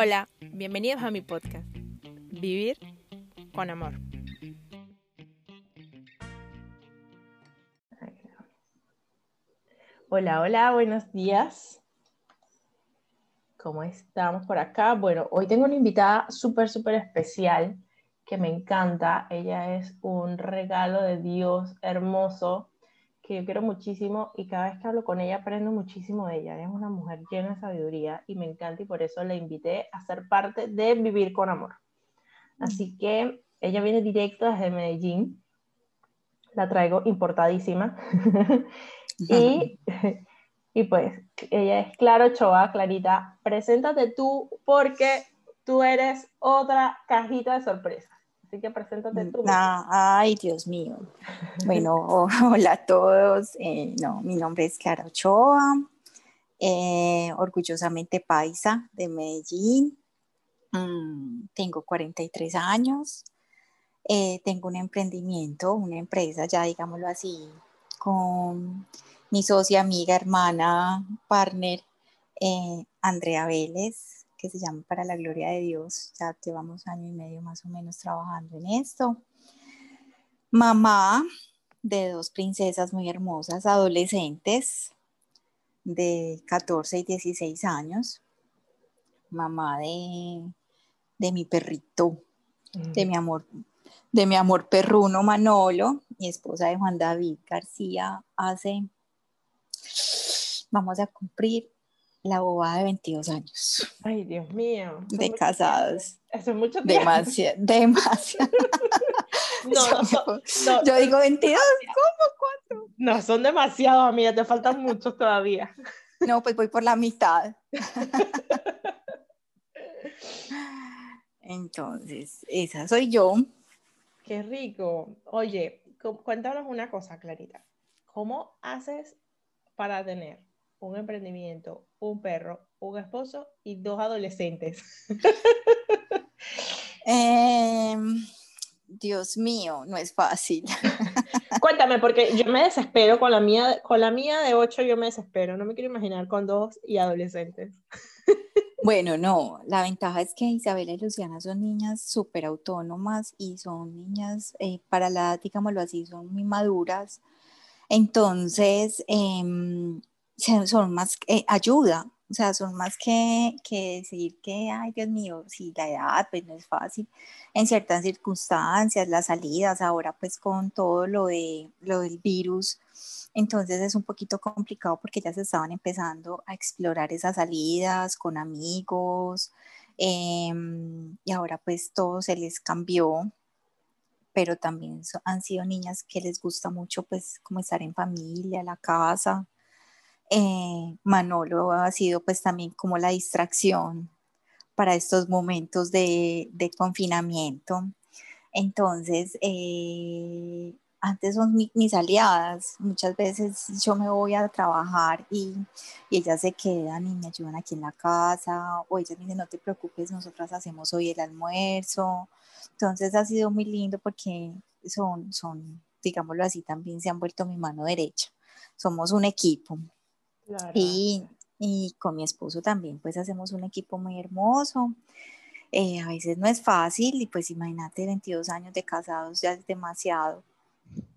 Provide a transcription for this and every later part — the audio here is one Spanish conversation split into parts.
Hola, bienvenidos a mi podcast, Vivir con Amor. Hola, hola, buenos días. ¿Cómo estamos por acá? Bueno, hoy tengo una invitada súper, súper especial que me encanta. Ella es un regalo de Dios hermoso que yo quiero muchísimo y cada vez que hablo con ella aprendo muchísimo de ella. Es una mujer llena de sabiduría y me encanta y por eso la invité a ser parte de Vivir con Amor. Así que ella viene directo desde Medellín. La traigo importadísima. y, y pues ella es Claro Choa, Clarita. Preséntate tú porque tú eres otra cajita de sorpresa. Así que preséntate tú. ay, Dios mío. Bueno, hola a todos. Eh, no, mi nombre es Clara Ochoa, eh, orgullosamente paisa de Medellín. Mm, tengo 43 años. Eh, tengo un emprendimiento, una empresa, ya digámoslo así, con mi socia, amiga, hermana, partner, Andrea Vélez que se llama Para la Gloria de Dios. Ya llevamos año y medio más o menos trabajando en esto. Mamá de dos princesas muy hermosas, adolescentes de 14 y 16 años. Mamá de, de mi perrito, de mi amor, de mi amor perruno Manolo, mi esposa de Juan David García, hace, vamos a cumplir la bobada de 22 años. Ay, Dios mío. De casados. Eso es mucho tiempo. Demasiado. demasiado. no, yo, yo, digo 22, ¿cómo? ¿Cuánto? No, son demasiados, amiga, te faltan muchos todavía. No, pues voy por la mitad. Entonces, esa soy yo. Qué rico. Oye, cuéntanos una cosa, Clarita. ¿Cómo haces para tener un emprendimiento, un perro, un esposo y dos adolescentes. Em, Dios mío, no es fácil. Cuéntame, porque yo me desespero con la mía, con la mía de ocho yo me desespero, no me quiero imaginar con dos y adolescentes. Bueno, no, la ventaja es que Isabela y Luciana son niñas súper autónomas y son niñas, eh, para la edad, digámoslo así, son muy maduras. Entonces, eh, son más eh, ayuda, o sea, son más que, que decir que, ay Dios mío, si la edad pues no es fácil, en ciertas circunstancias, las salidas, ahora pues con todo lo, de, lo del virus, entonces es un poquito complicado porque ya se estaban empezando a explorar esas salidas con amigos em, y ahora pues todo se les cambió, pero también han sido niñas que les gusta mucho pues como estar en familia, la casa eh, Manolo ha sido pues también como la distracción para estos momentos de, confinamiento. Entonces, eh, antes son mis aliadas, muchas veces yo me voy a trabajar y, ellas se quedan y me ayudan aquí en la casa, o ellas me dicen, no te preocupes, nosotras hacemos hoy el almuerzo. Entonces ha sido muy lindo porque son, son, digámoslo así, también se han vuelto mi mano derecha. Somos un equipo. Y, y, con mi esposo también, pues hacemos un equipo muy hermoso. Eh, a veces no es fácil y pues imagínate 22 años de casados ya es demasiado,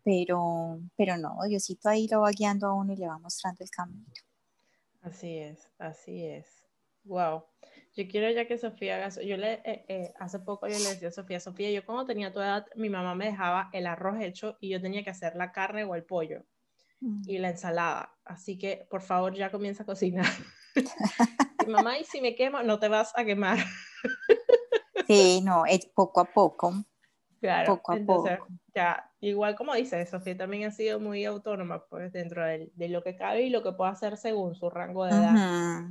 pero, pero no, Diosito ahí lo va guiando a uno y le va mostrando el camino. Así es, así es. Wow. Yo quiero ya que Sofía haga Yo le, eh, eh, hace poco yo le decía a Sofía, Sofía, yo cuando tenía tu edad, mi mamá me dejaba el arroz hecho y yo tenía que hacer la carne o el pollo. Mm. y la ensalada. Así que por favor ya comienza a cocinar. mamá, y si me quemo, no te vas a quemar. sí, no, es poco a poco. Claro, poco a poco. Ya, igual como dice, Sofía también ha sido muy autónoma pues dentro de, de, lo que cabe y lo que puede hacer según su rango de edad.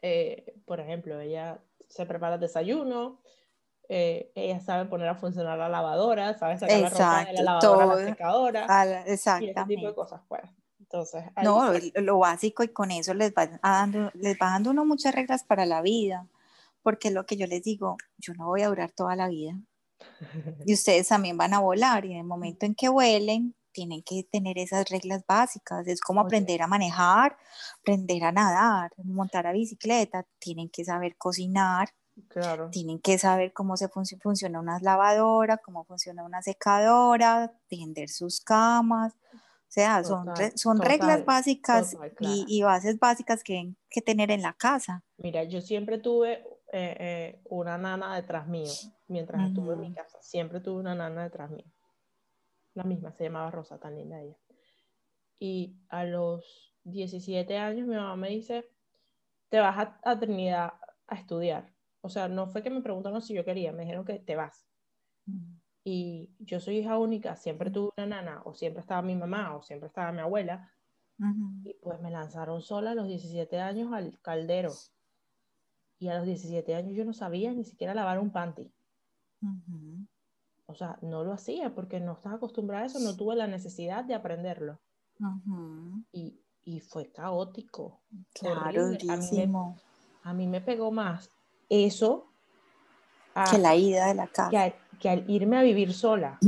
Eh, por ejemplo, ella se prepara desayuno, eh, ella sabe poner a funcionar la lavadora, sabe sacar la ropa de la lavadora a la secadora. exactamente. Y ese tipo de cosas, pues. Entonces, no, lo básico y con eso les va, dando, les va dando uno muchas reglas para la vida, porque lo que yo les digo, yo no voy a durar toda la vida. Y ustedes también van a volar y en el momento en que vuelen, tienen que tener esas reglas básicas. Es como aprender a manejar, aprender a nadar, montar a bicicleta, tienen que saber cocinar, Claro. tienen que saber cómo se func- funciona una lavadora, cómo funciona una secadora, tender sus camas. O sea, son, Total, son reglas total, básicas total, y, y bases básicas que hay que tener en la casa. Mira, yo siempre tuve eh, eh, una nana detrás mío, mientras estuve en mi casa. Siempre tuve una nana detrás mío. La misma, se llamaba Rosa, tan linda ella. Y a los 17 años mi mamá me dice, te vas a, a Trinidad a estudiar. O sea, no fue que me preguntaron si yo quería, me dijeron que te vas. Y yo soy hija única, siempre tuve una nana, o siempre estaba mi mamá, o siempre estaba mi abuela. Ujú. Y pues me lanzaron sola a los 17 años al caldero. Y a los 17 años yo no sabía ni siquiera lavar un panty. Ujú. O sea, no lo hacía porque no estaba acostumbrada a eso, no tuve la necesidad de aprenderlo. Ujú. Y, y fue caótico. Claro. A mí, me, a mí me pegó más eso a- Que la ida de la casa. Que al, irme a vivir sola.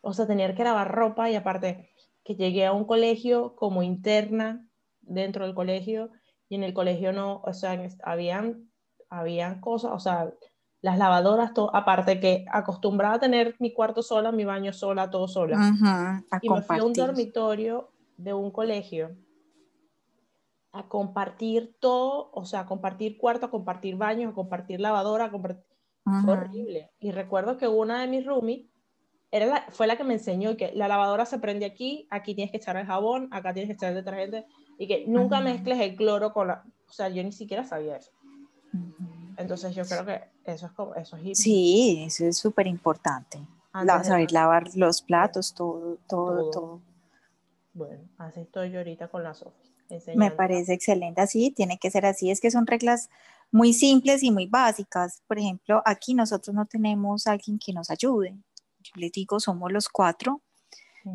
O sea, tener que lavar ropa y aparte que llegué a un colegio como interna dentro del colegio y en el colegio no, o sea, habían, habían cosas, o sea, las lavadoras, todo, aparte que acostumbrada a tener mi cuarto sola, mi baño sola, todo sola. Ujú, A Y me fui a un compartir. dormitorio de un colegio a compartir todo, o sea, a compartir cuarto, a compartir baños, a compartir lavadora, a compartir... Fue Ujú. horrible. Y recuerdo que una de mis roomies era la- fue la que me enseñó que la lavadora se prende aquí, aquí tienes que echar el jabón, acá tienes que echar el detergente y que nunca Ujú. mezcles el cloro con la... O sea, yo ni siquiera sabía eso. Entonces yo creo que eso es como... Eso es Sí, eso es súper importante. La- saber lavar los platos, todo, todo, Todo. todo. Bueno, así estoy yo ahorita con la Sofía. Me parece excelente así, tiene que ser así. Es que son reglas muy simples y muy básicas. Por ejemplo, aquí nosotros no tenemos alguien que nos ayude. Yo les digo, somos los cuatro.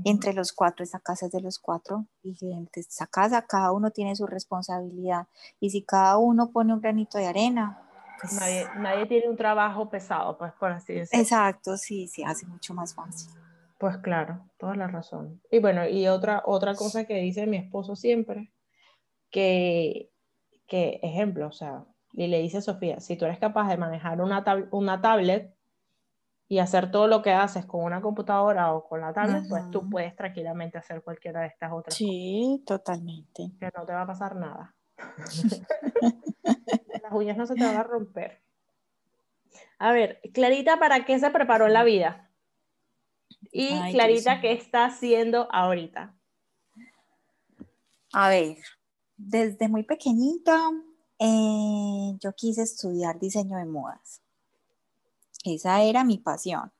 Entre los cuatro, esta casa es de los cuatro. Y entre esta casa, cada uno tiene su responsabilidad. Y si cada uno pone un granito de arena, pues. Nadie, nadie tiene un trabajo pesado, pues por así decirlo. Exacto, sí, se hace mucho más fácil. Pues claro, toda la razón. Y bueno, y otra, otra cosa que dice mi esposo siempre, que, que ejemplo, o sea, y le dice a Sofía, si tú eres capaz de manejar una, tab- una tablet y hacer todo lo que haces con una computadora o con la tablet, pues tú puedes tranquilamente hacer cualquiera de estas otras Sí, totalmente. que no te va a pasar nada. Las uñas no se te van a romper. A ver, Clarita, ¿para qué se preparó en la vida? Y Ay, Clarita. ¿qué está haciendo ahorita? A ver, desde muy pequeñita eh, yo quise estudiar diseño de modas. Esa era mi pasión.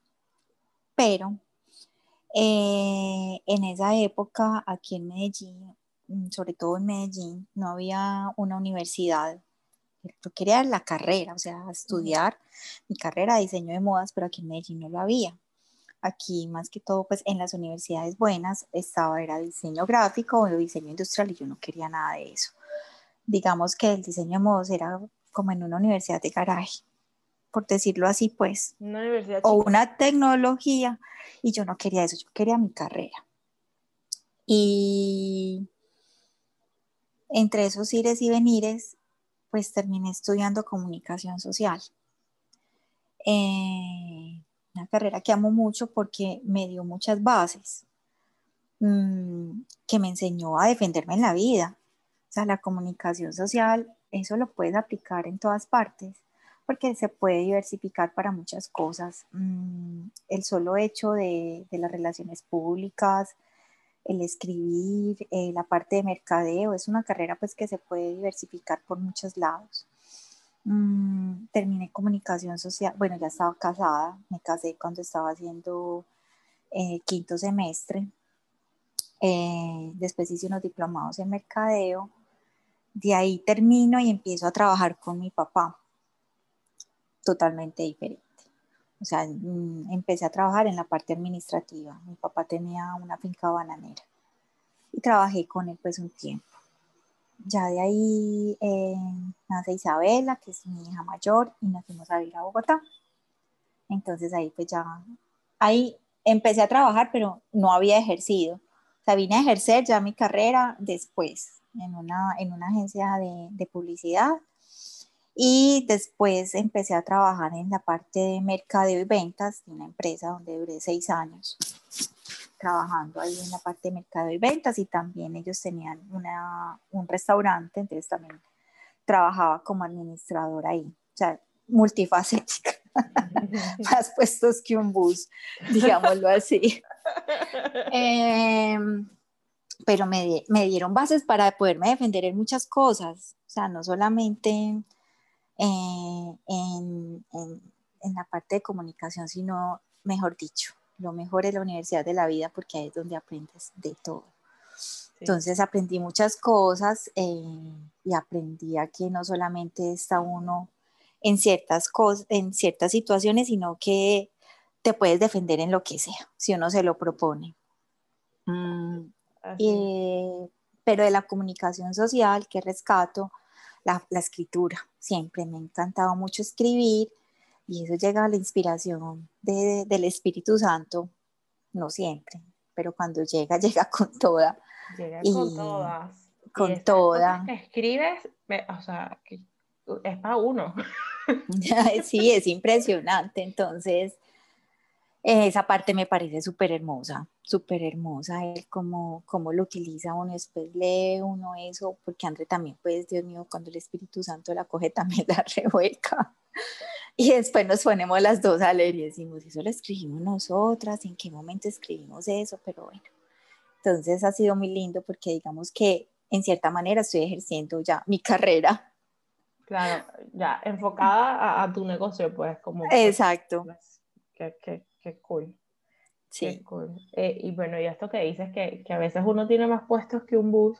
Pero eh, en esa época, aquí en Medellín, mm, sobre todo en Medellín, no había una universidad. Yo quería la carrera, o sea, estudiar mi carrera de diseño de modas, pero aquí en Medellín no lo había. Aquí, más que todo, pues en las universidades buenas estaba, era diseño gráfico o diseño industrial y yo no quería nada de eso. Digamos que el diseño de modas era como en una universidad de garaje, por decirlo así, pues Una universidad o chica. una tecnología y yo no quería eso, yo quería mi carrera. Y entre esos ires y venires, pues terminé estudiando comunicación social. Eh, una carrera que amo mucho porque me dio muchas bases, mm, que me enseñó a defenderme en la vida. La comunicación social, eso lo puedes aplicar en todas partes porque se puede diversificar para muchas cosas. Mm, el solo hecho de, de las relaciones públicas, el escribir, eh, la parte de mercadeo, es una carrera pues que se puede diversificar por muchos lados. Mm, terminé comunicación social, bueno, ya estaba casada, me casé cuando estaba haciendo eh, quinto semestre, Eh, después hice unos diplomados en mercadeo, de ahí termino y empiezo a trabajar con mi papá totalmente diferente. O sea, mm, empecé a trabajar en la parte administrativa. Mi papá tenía una finca bananera y trabajé con él pues un tiempo. Ya de ahí eh, nace Isabela, que es mi hija mayor, y nos fuimos a vivir a Bogotá. Entonces ahí pues ya, ahí empecé a trabajar, pero no había ejercido. O sea, vine a ejercer ya mi carrera después en una, en una agencia de, de publicidad. Y después empecé a trabajar en la parte de mercadeo y ventas de una empresa donde duré seis años trabajando ahí en la parte de mercado y ventas. Y también ellos tenían una, un restaurante, entonces también trabajaba como administradora ahí, o sea, multifacética, más puestos que un bus, digámoslo así. Em, pero me, me, dieron bases para poderme defender en muchas cosas, o sea, no solamente eh, en, en, en la parte de comunicación, sino, mejor dicho, lo mejor es la universidad de la vida porque ahí es donde aprendes de todo. Entonces aprendí muchas cosas eh, y aprendí a que no solamente está uno en ciertas cosas, en ciertas situaciones, sino que te puedes defender en lo que sea, si uno se lo propone. Mm, eh, pero de la comunicación social, que rescato, la, la escritura. Siempre me ha encantado mucho escribir y eso llega a la inspiración del Espíritu Santo, no siempre, pero cuando llega, llega con toda. Llega con todas. Con toda. Que escribes, o sea, es para uno. sí, es impresionante. Entonces, esa parte me parece súper hermosa, súper hermosa, el cómo, cómo lo utiliza uno, después lee uno eso, porque André también, pues, Dios mío, cuando el Espíritu Santo la coge, también la revuelca. Y después nos ponemos las dos a leer y decimos, eso lo escribimos nosotras, en qué momento escribimos eso, pero bueno. Entonces ha sido muy lindo porque digamos que en cierta manera estoy ejerciendo ya mi carrera. Claro, ya enfocada a, tu negocio, pues como... Exacto. Pues, qué, qué, cool. Sí. cool. Eh, y bueno, y esto que dices, que, que a veces uno tiene más puestos que un bus,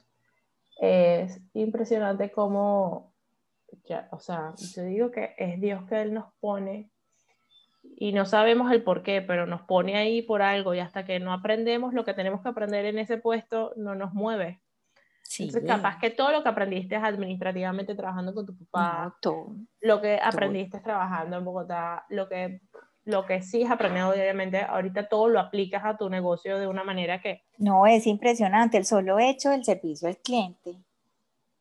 es impresionante cómo o sea, yo digo que es Dios que Él nos pone y no sabemos el por qué, pero nos pone ahí por algo y hasta que no aprendemos lo que tenemos que aprender en ese puesto, no nos mueve. Sí. Entonces, capaz que todo lo que aprendiste administrativamente trabajando con tu papá, lo que aprendiste trabajando en Bogotá, lo que, lo que sí has aprendido diariamente, ahorita todo lo aplicas a tu negocio de una manera que... No, es impresionante el solo hecho del servicio al cliente.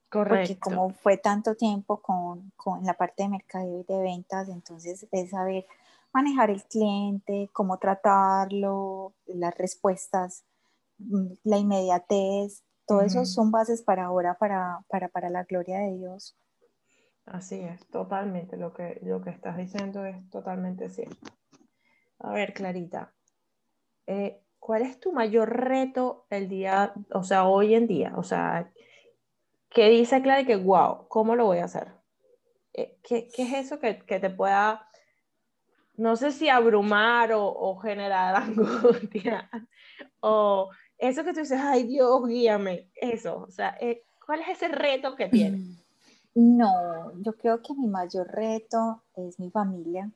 Correcto. Porque como fue tanto tiempo con, con la parte de mercadeo y de ventas, entonces es saber manejar el cliente, cómo tratarlo, las respuestas, mm, la inmediatez, todo eso son bases para ahora, para, para, para, la gloria de Dios. Así es, totalmente, lo que, lo que estás diciendo es totalmente cierto. A ver, Clarita, eh, ¿cuál es tu mayor reto el día, o sea, hoy en día? O sea, que dice Clara que, wow, ¿cómo lo voy a hacer? Eh, ¿Qué, qué es eso que, que, te pueda, no sé si abrumar o, o, generar angustia? O eso que tú dices, ay Dios, guíame, eso, o sea, eh, ¿cuál es ese reto que tienes? No, yo creo que mi mayor reto es mi familia,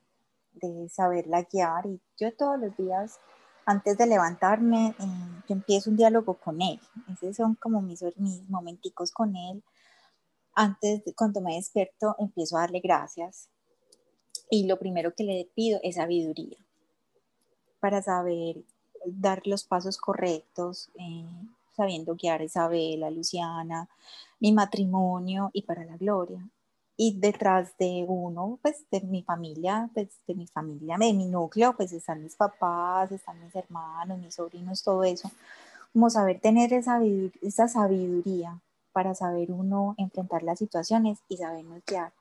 de saberla guiar y yo todos los días antes de levantarme, eh, yo empiezo un diálogo con él. Esos son como mis, mis momenticos con él. Antes, cuando me despierto, empiezo a darle gracias. Y lo primero que le pido es sabiduría para saber dar los pasos correctos, eh, sabiendo guiar a Isabel, a Luciana, mi matrimonio y para la gloria y detrás de uno, pues de mi familia, pues de mi familia, de mi núcleo, pues están mis papás, están mis hermanos, mis sobrinos, todo eso. Como saber tener esa, esa sabiduría para saber uno enfrentar las situaciones y sabernos guiar.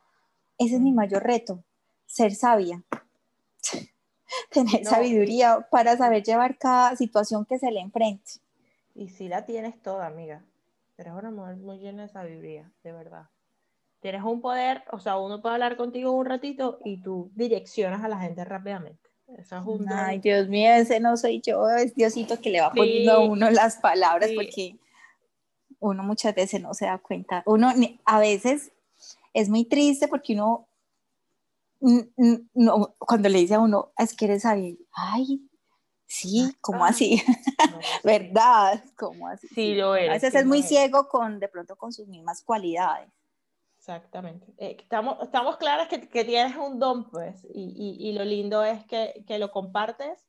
Ese es mi mayor reto, ser sabia. tener sabiduría para saber llevar cada situación que se le enfrente. Y si la tienes toda, amiga. Eres una mujer muy llena de sabiduría, de verdad tienes un poder, o sea, uno puede hablar contigo un ratito y tú direccionas a la gente rápidamente. Eso es un Ay, Dios mío, ese no soy yo, es Diosito que le va poniendo a uno las palabras porque uno muchas veces no se da cuenta. Uno a veces es muy triste porque uno no, cuando le dice a uno, es que eres ahí, ay, sí, ¿cómo así? ¿Verdad? ¿Cómo así? Sí, lo es. A veces es muy ciego con, de pronto con sus mismas cualidades. Exactamente. Eh, estamos, estamos claras que, que, tienes un don, pues, y, y, y lo lindo es que, que, lo compartes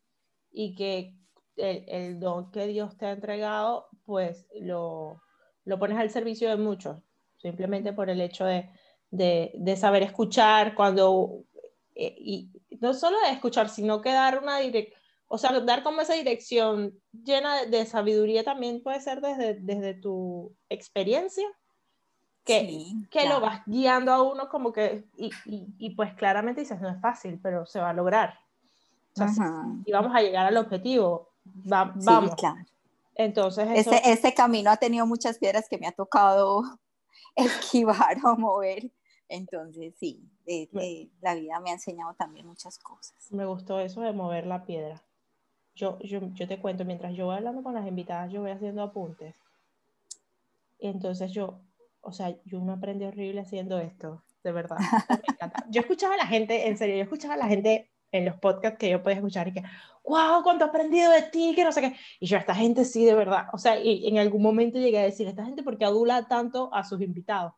y que el, el don que Dios te ha entregado, pues lo, lo pones al servicio de muchos, simplemente por el hecho de, de, de saber escuchar cuando, eh, y no solo de escuchar, sino que dar una dirección, o sea, dar como esa dirección llena de, de, sabiduría también puede ser desde, desde tu experiencia, que, sí, que claro. lo vas guiando a uno como que, y, y, y, pues claramente dices, no es fácil, pero se va a lograr. O sea, si, si, vamos a llegar al objetivo, va, vamos. Sí, claro. Entonces, eso... ese, ese camino ha tenido muchas piedras que me ha tocado esquivar o mover. Entonces, sí, eh, eh, la vida me ha enseñado también muchas cosas. Me gustó eso de mover la piedra. Yo, yo, yo te cuento, mientras yo voy hablando con las invitadas, yo voy haciendo apuntes. Y entonces yo, o sea, yo me aprendí horrible haciendo esto, de verdad. Me encanta. Yo escuchaba a la gente, en serio, yo escuchaba a la gente en los podcasts que yo podía escuchar y que, wow, cuánto he aprendido de ti, que no sé qué. Y yo, esta gente sí, de verdad. O sea, y en algún momento llegué a decir, esta gente, ¿por qué adula tanto a sus invitados?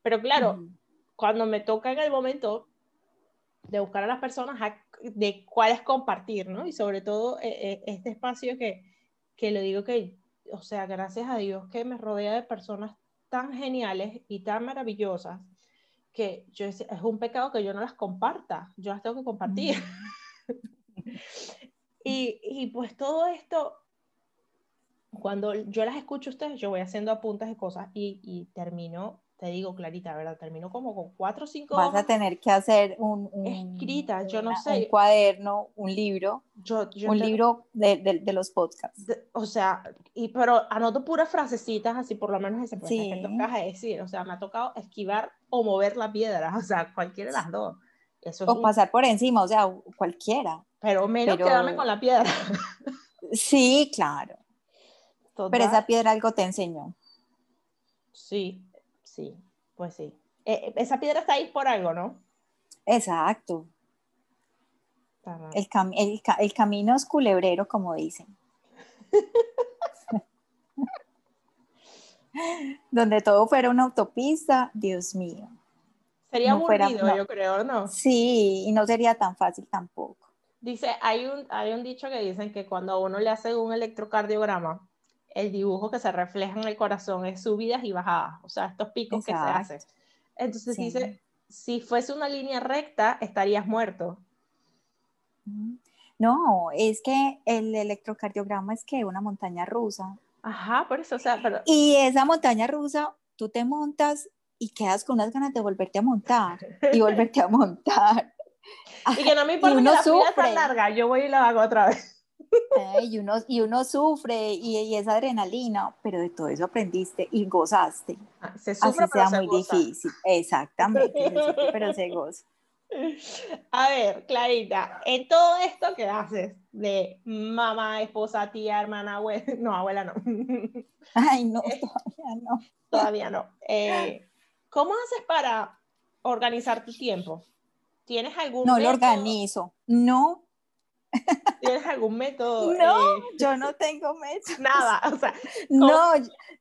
Pero claro, cuando me toca en el momento de buscar a las personas, de cuáles compartir, ¿no? Y sobre todo eh, este espacio que, que lo digo que, o sea, gracias a Dios que me rodea de personas tan geniales y tan maravillosas que yo es un pecado que yo no las comparta, yo las tengo que compartir. Mm. y, y, pues todo esto, cuando yo las escucho a ustedes, yo voy haciendo apuntes de cosas y, y termino, te digo clarita, ¿verdad? Termino como con cuatro o cinco. Vas a tener que hacer un, un escrita, yo no sé. Un cuaderno, un libro, yo, yo un te, libro de, de, de, los podcasts. De, o sea, y, pero anoto puras frasecitas, así por lo menos ese sí. que tocas a decir. O sea, me ha tocado esquivar o mover la piedra, o sea, cualquiera de las dos. Eso o un... pasar por encima, o sea, cualquiera. Pero menos pero... quedarme con la piedra. sí, claro. Total. Pero esa piedra algo te enseñó. Sí, sí, pues sí. Eh, esa piedra está ahí por algo, ¿no? Exacto. El, cam el, ca el, camino es culebrero, como dicen. Donde todo fuera una autopista, Dios mío. Sería no aburrido, fuera, no. yo creo, ¿no? Sí, y no sería tan fácil tampoco. Dice, hay un, hay un dicho que dicen que cuando a uno le hacen un electrocardiograma, el dibujo que se refleja en el corazón es subidas y bajadas, o sea, estos picos Exacto. que se hacen. Entonces sí. dice, si fuese una línea recta, estarías muerto. No, es que el electrocardiograma es que una montaña rusa. Ajá, por eso, o sea, pero... Y esa montaña rusa, tú te montas y quedas con unas ganas de volverte a montar y volverte a montar. Y que no me importa que la fila tan larga, yo voy y la hago otra vez. Eh, y, uno, y uno sufre y, y es adrenalina, pero de todo eso aprendiste y gozaste. Ah, se sufre, Así sea muy goza. difícil. Exactamente, se sufre, pero se goza. A ver, Clarita, en todo esto que haces de mamá, esposa, tía, hermana, abuela, no, abuela no. Ay, no, todavía no. Todavía no. Eh, ¿Cómo haces para organizar tu tiempo? ¿Tienes algún No método? lo organizo, no. ¿Tienes algún método? No, eh, yo no tengo método. Nada, o sea. Como, no,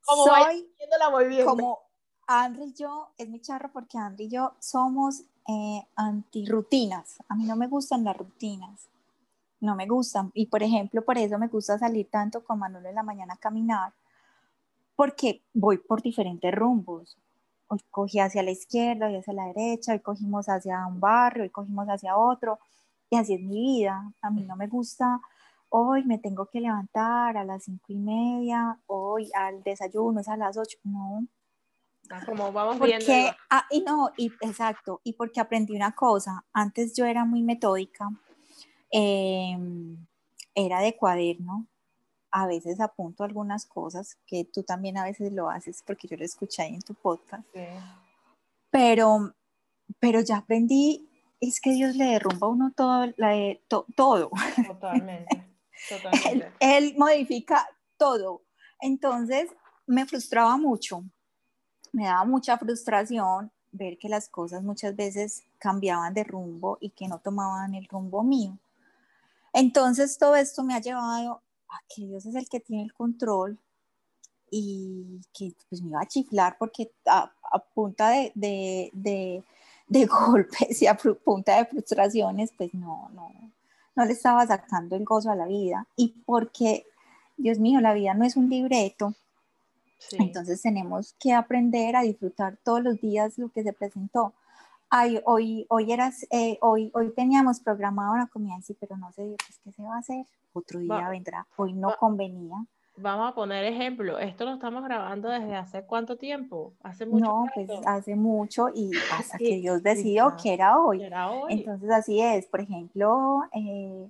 como soy la voy viendo. como Andri y yo, es mi charro porque Andri y yo somos eh, antirrutinas. A mí no me gustan las rutinas. No me gustan. Y por ejemplo, por eso me gusta salir tanto con Manolo en la mañana a caminar, porque voy por diferentes rumbos. Hoy cogí hacia la izquierda, hoy hacia la derecha, hoy cogimos hacia un barrio, hoy cogimos hacia otro. Y así es mi vida. A mí no me gusta, hoy me tengo que levantar a las cinco y media, hoy al desayuno es a las ocho. No, como vamos porque. Ah, y no, y, exacto, y porque aprendí una cosa, antes yo era muy metódica, eh, era de cuaderno, a veces apunto algunas cosas, que tú también a veces lo haces, porque yo lo escuché ahí en tu podcast, sí. pero, pero ya aprendí, es que Dios le derrumba a uno todo, la, to, todo. Totalmente, totalmente. él, él modifica todo, entonces me frustraba mucho, me daba mucha frustración ver que las cosas muchas veces cambiaban de rumbo y que no tomaban el rumbo mío. Entonces todo esto me ha llevado a que Dios es el que tiene el control y que pues me iba a chiflar porque a, a punta de, de, de, de, golpes y a punta de frustraciones, pues no, no, no le estaba sacando el gozo a la vida y porque, Dios mío, la vida no es un libreto. Entonces tenemos que aprender a disfrutar todos los días lo que se presentó. Ay, hoy, hoy, eras, eh, hoy, hoy teníamos programado una comida, sí, pero no sé, pues, ¿qué se va a hacer? Otro día vendrá. Hoy no convenía vamos a poner ejemplo, esto lo estamos grabando desde hace cuánto tiempo? Hace mucho. No, pues hace mucho y hasta que Dios decidió que era hoy. Entonces así es, por ejemplo, eh,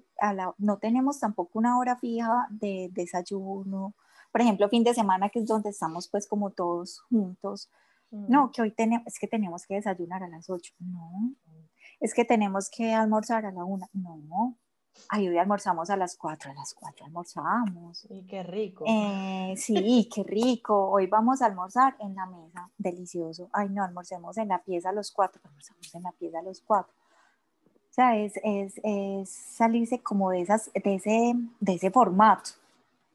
no tenemos tampoco una hora fija de desayuno. Por ejemplo, fin de semana que es donde estamos pues como todos juntos. No, mm. que hoy tenemos, es que tenemos que desayunar a las 8. No. Es que tenemos que almorzar a la 1. No Ay, hoy almorzamos a las 4, a las 4 almorzamos. Y qué rico. Eh, sí, qué rico. Hoy vamos a almorzar en la mesa, delicioso. Ay, no, almorcemos en la pieza a los 4, almorzamos en la pieza a los 4. O sea, es, es, es, salirse como de, esas, de, ese, de ese formato.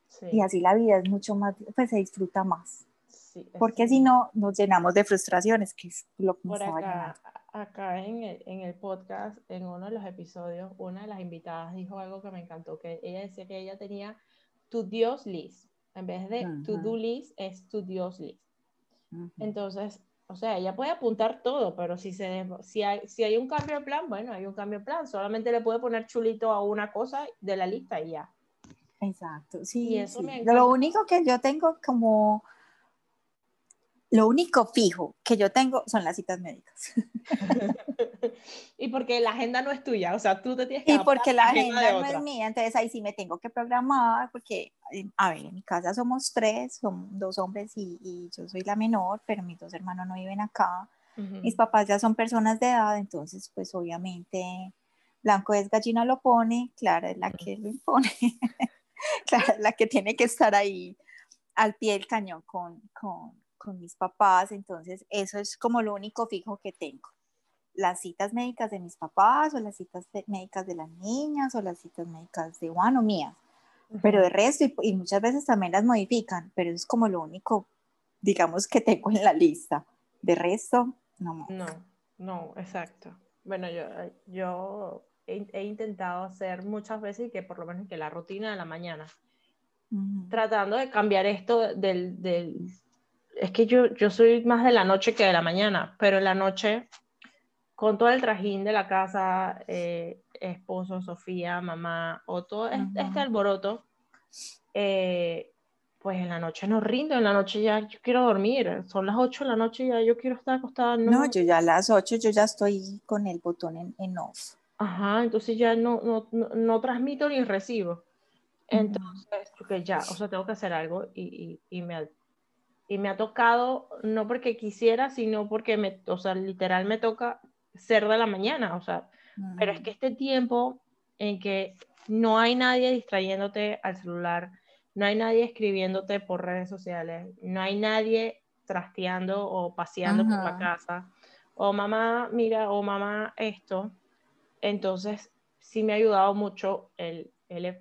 Sí. Y así la vida es mucho más, pues se disfruta más. Sí, Porque si no, nos llenamos de frustraciones, que es lo que nos acá, acá en el, en el, podcast, en uno de los episodios, una de las invitadas dijo algo que me encantó, que ella decía que ella tenía tu Dios list. En vez de to do list, es tu Dios list. Entonces, o sea, ella puede apuntar todo, pero si, se, si, hay, si hay un cambio de plan, bueno, hay un cambio de plan. Solamente le puede poner chulito a una cosa de la lista y ya. Exacto, sí. eso Lo único que yo tengo como lo único fijo que yo tengo son las citas médicas. y porque la agenda no es tuya, o sea, tú te tienes que... Y porque la agenda, no es mía, entonces ahí sí me tengo que programar, porque, eh, a ver, en mi casa somos tres, son dos hombres y, yo soy la menor, pero mis dos hermanos no viven acá. Mis papás ya son personas de edad, entonces pues obviamente Blanco es gallina lo pone, Clara es la que lo impone, Clara es la que tiene que estar ahí al pie del cañón con, con, con mis papás, entonces eso es como lo único fijo que tengo. Las citas médicas de mis papás o las citas médicas de las niñas o las citas médicas de Juan o mías. Pero de resto, y, muchas veces también las modifican, pero es como lo único, digamos, que tengo en la lista. De resto, no. No, no, exacto. Bueno, yo, yo he, intentado hacer muchas veces que por lo menos que la rutina de la mañana, tratando de cambiar esto del, del, es que yo, yo soy más de la noche que de la mañana, pero en la noche, con todo el trajín de la casa, eh, esposo, Sofía, mamá, o todo este alboroto, eh, pues en la noche no rindo, en la noche ya yo quiero dormir, son las 8 de la noche ya yo quiero estar acostada. No, yo ya a las 8 yo ya estoy con el botón en, en off. Ajá, entonces ya no, no, no, transmito ni recibo. Entonces, porque ya, o sea, tengo que hacer algo y, y, y me, y me ha tocado, no porque quisiera, sino porque me, o sea, literal me toca ser de la mañana, o sea, pero es que este tiempo en que no hay nadie distrayéndote al celular, no hay nadie escribiéndote por redes sociales, no hay nadie trasteando o paseando por la casa, o mamá, mira, o mamá, esto, entonces sí me ha ayudado mucho el, el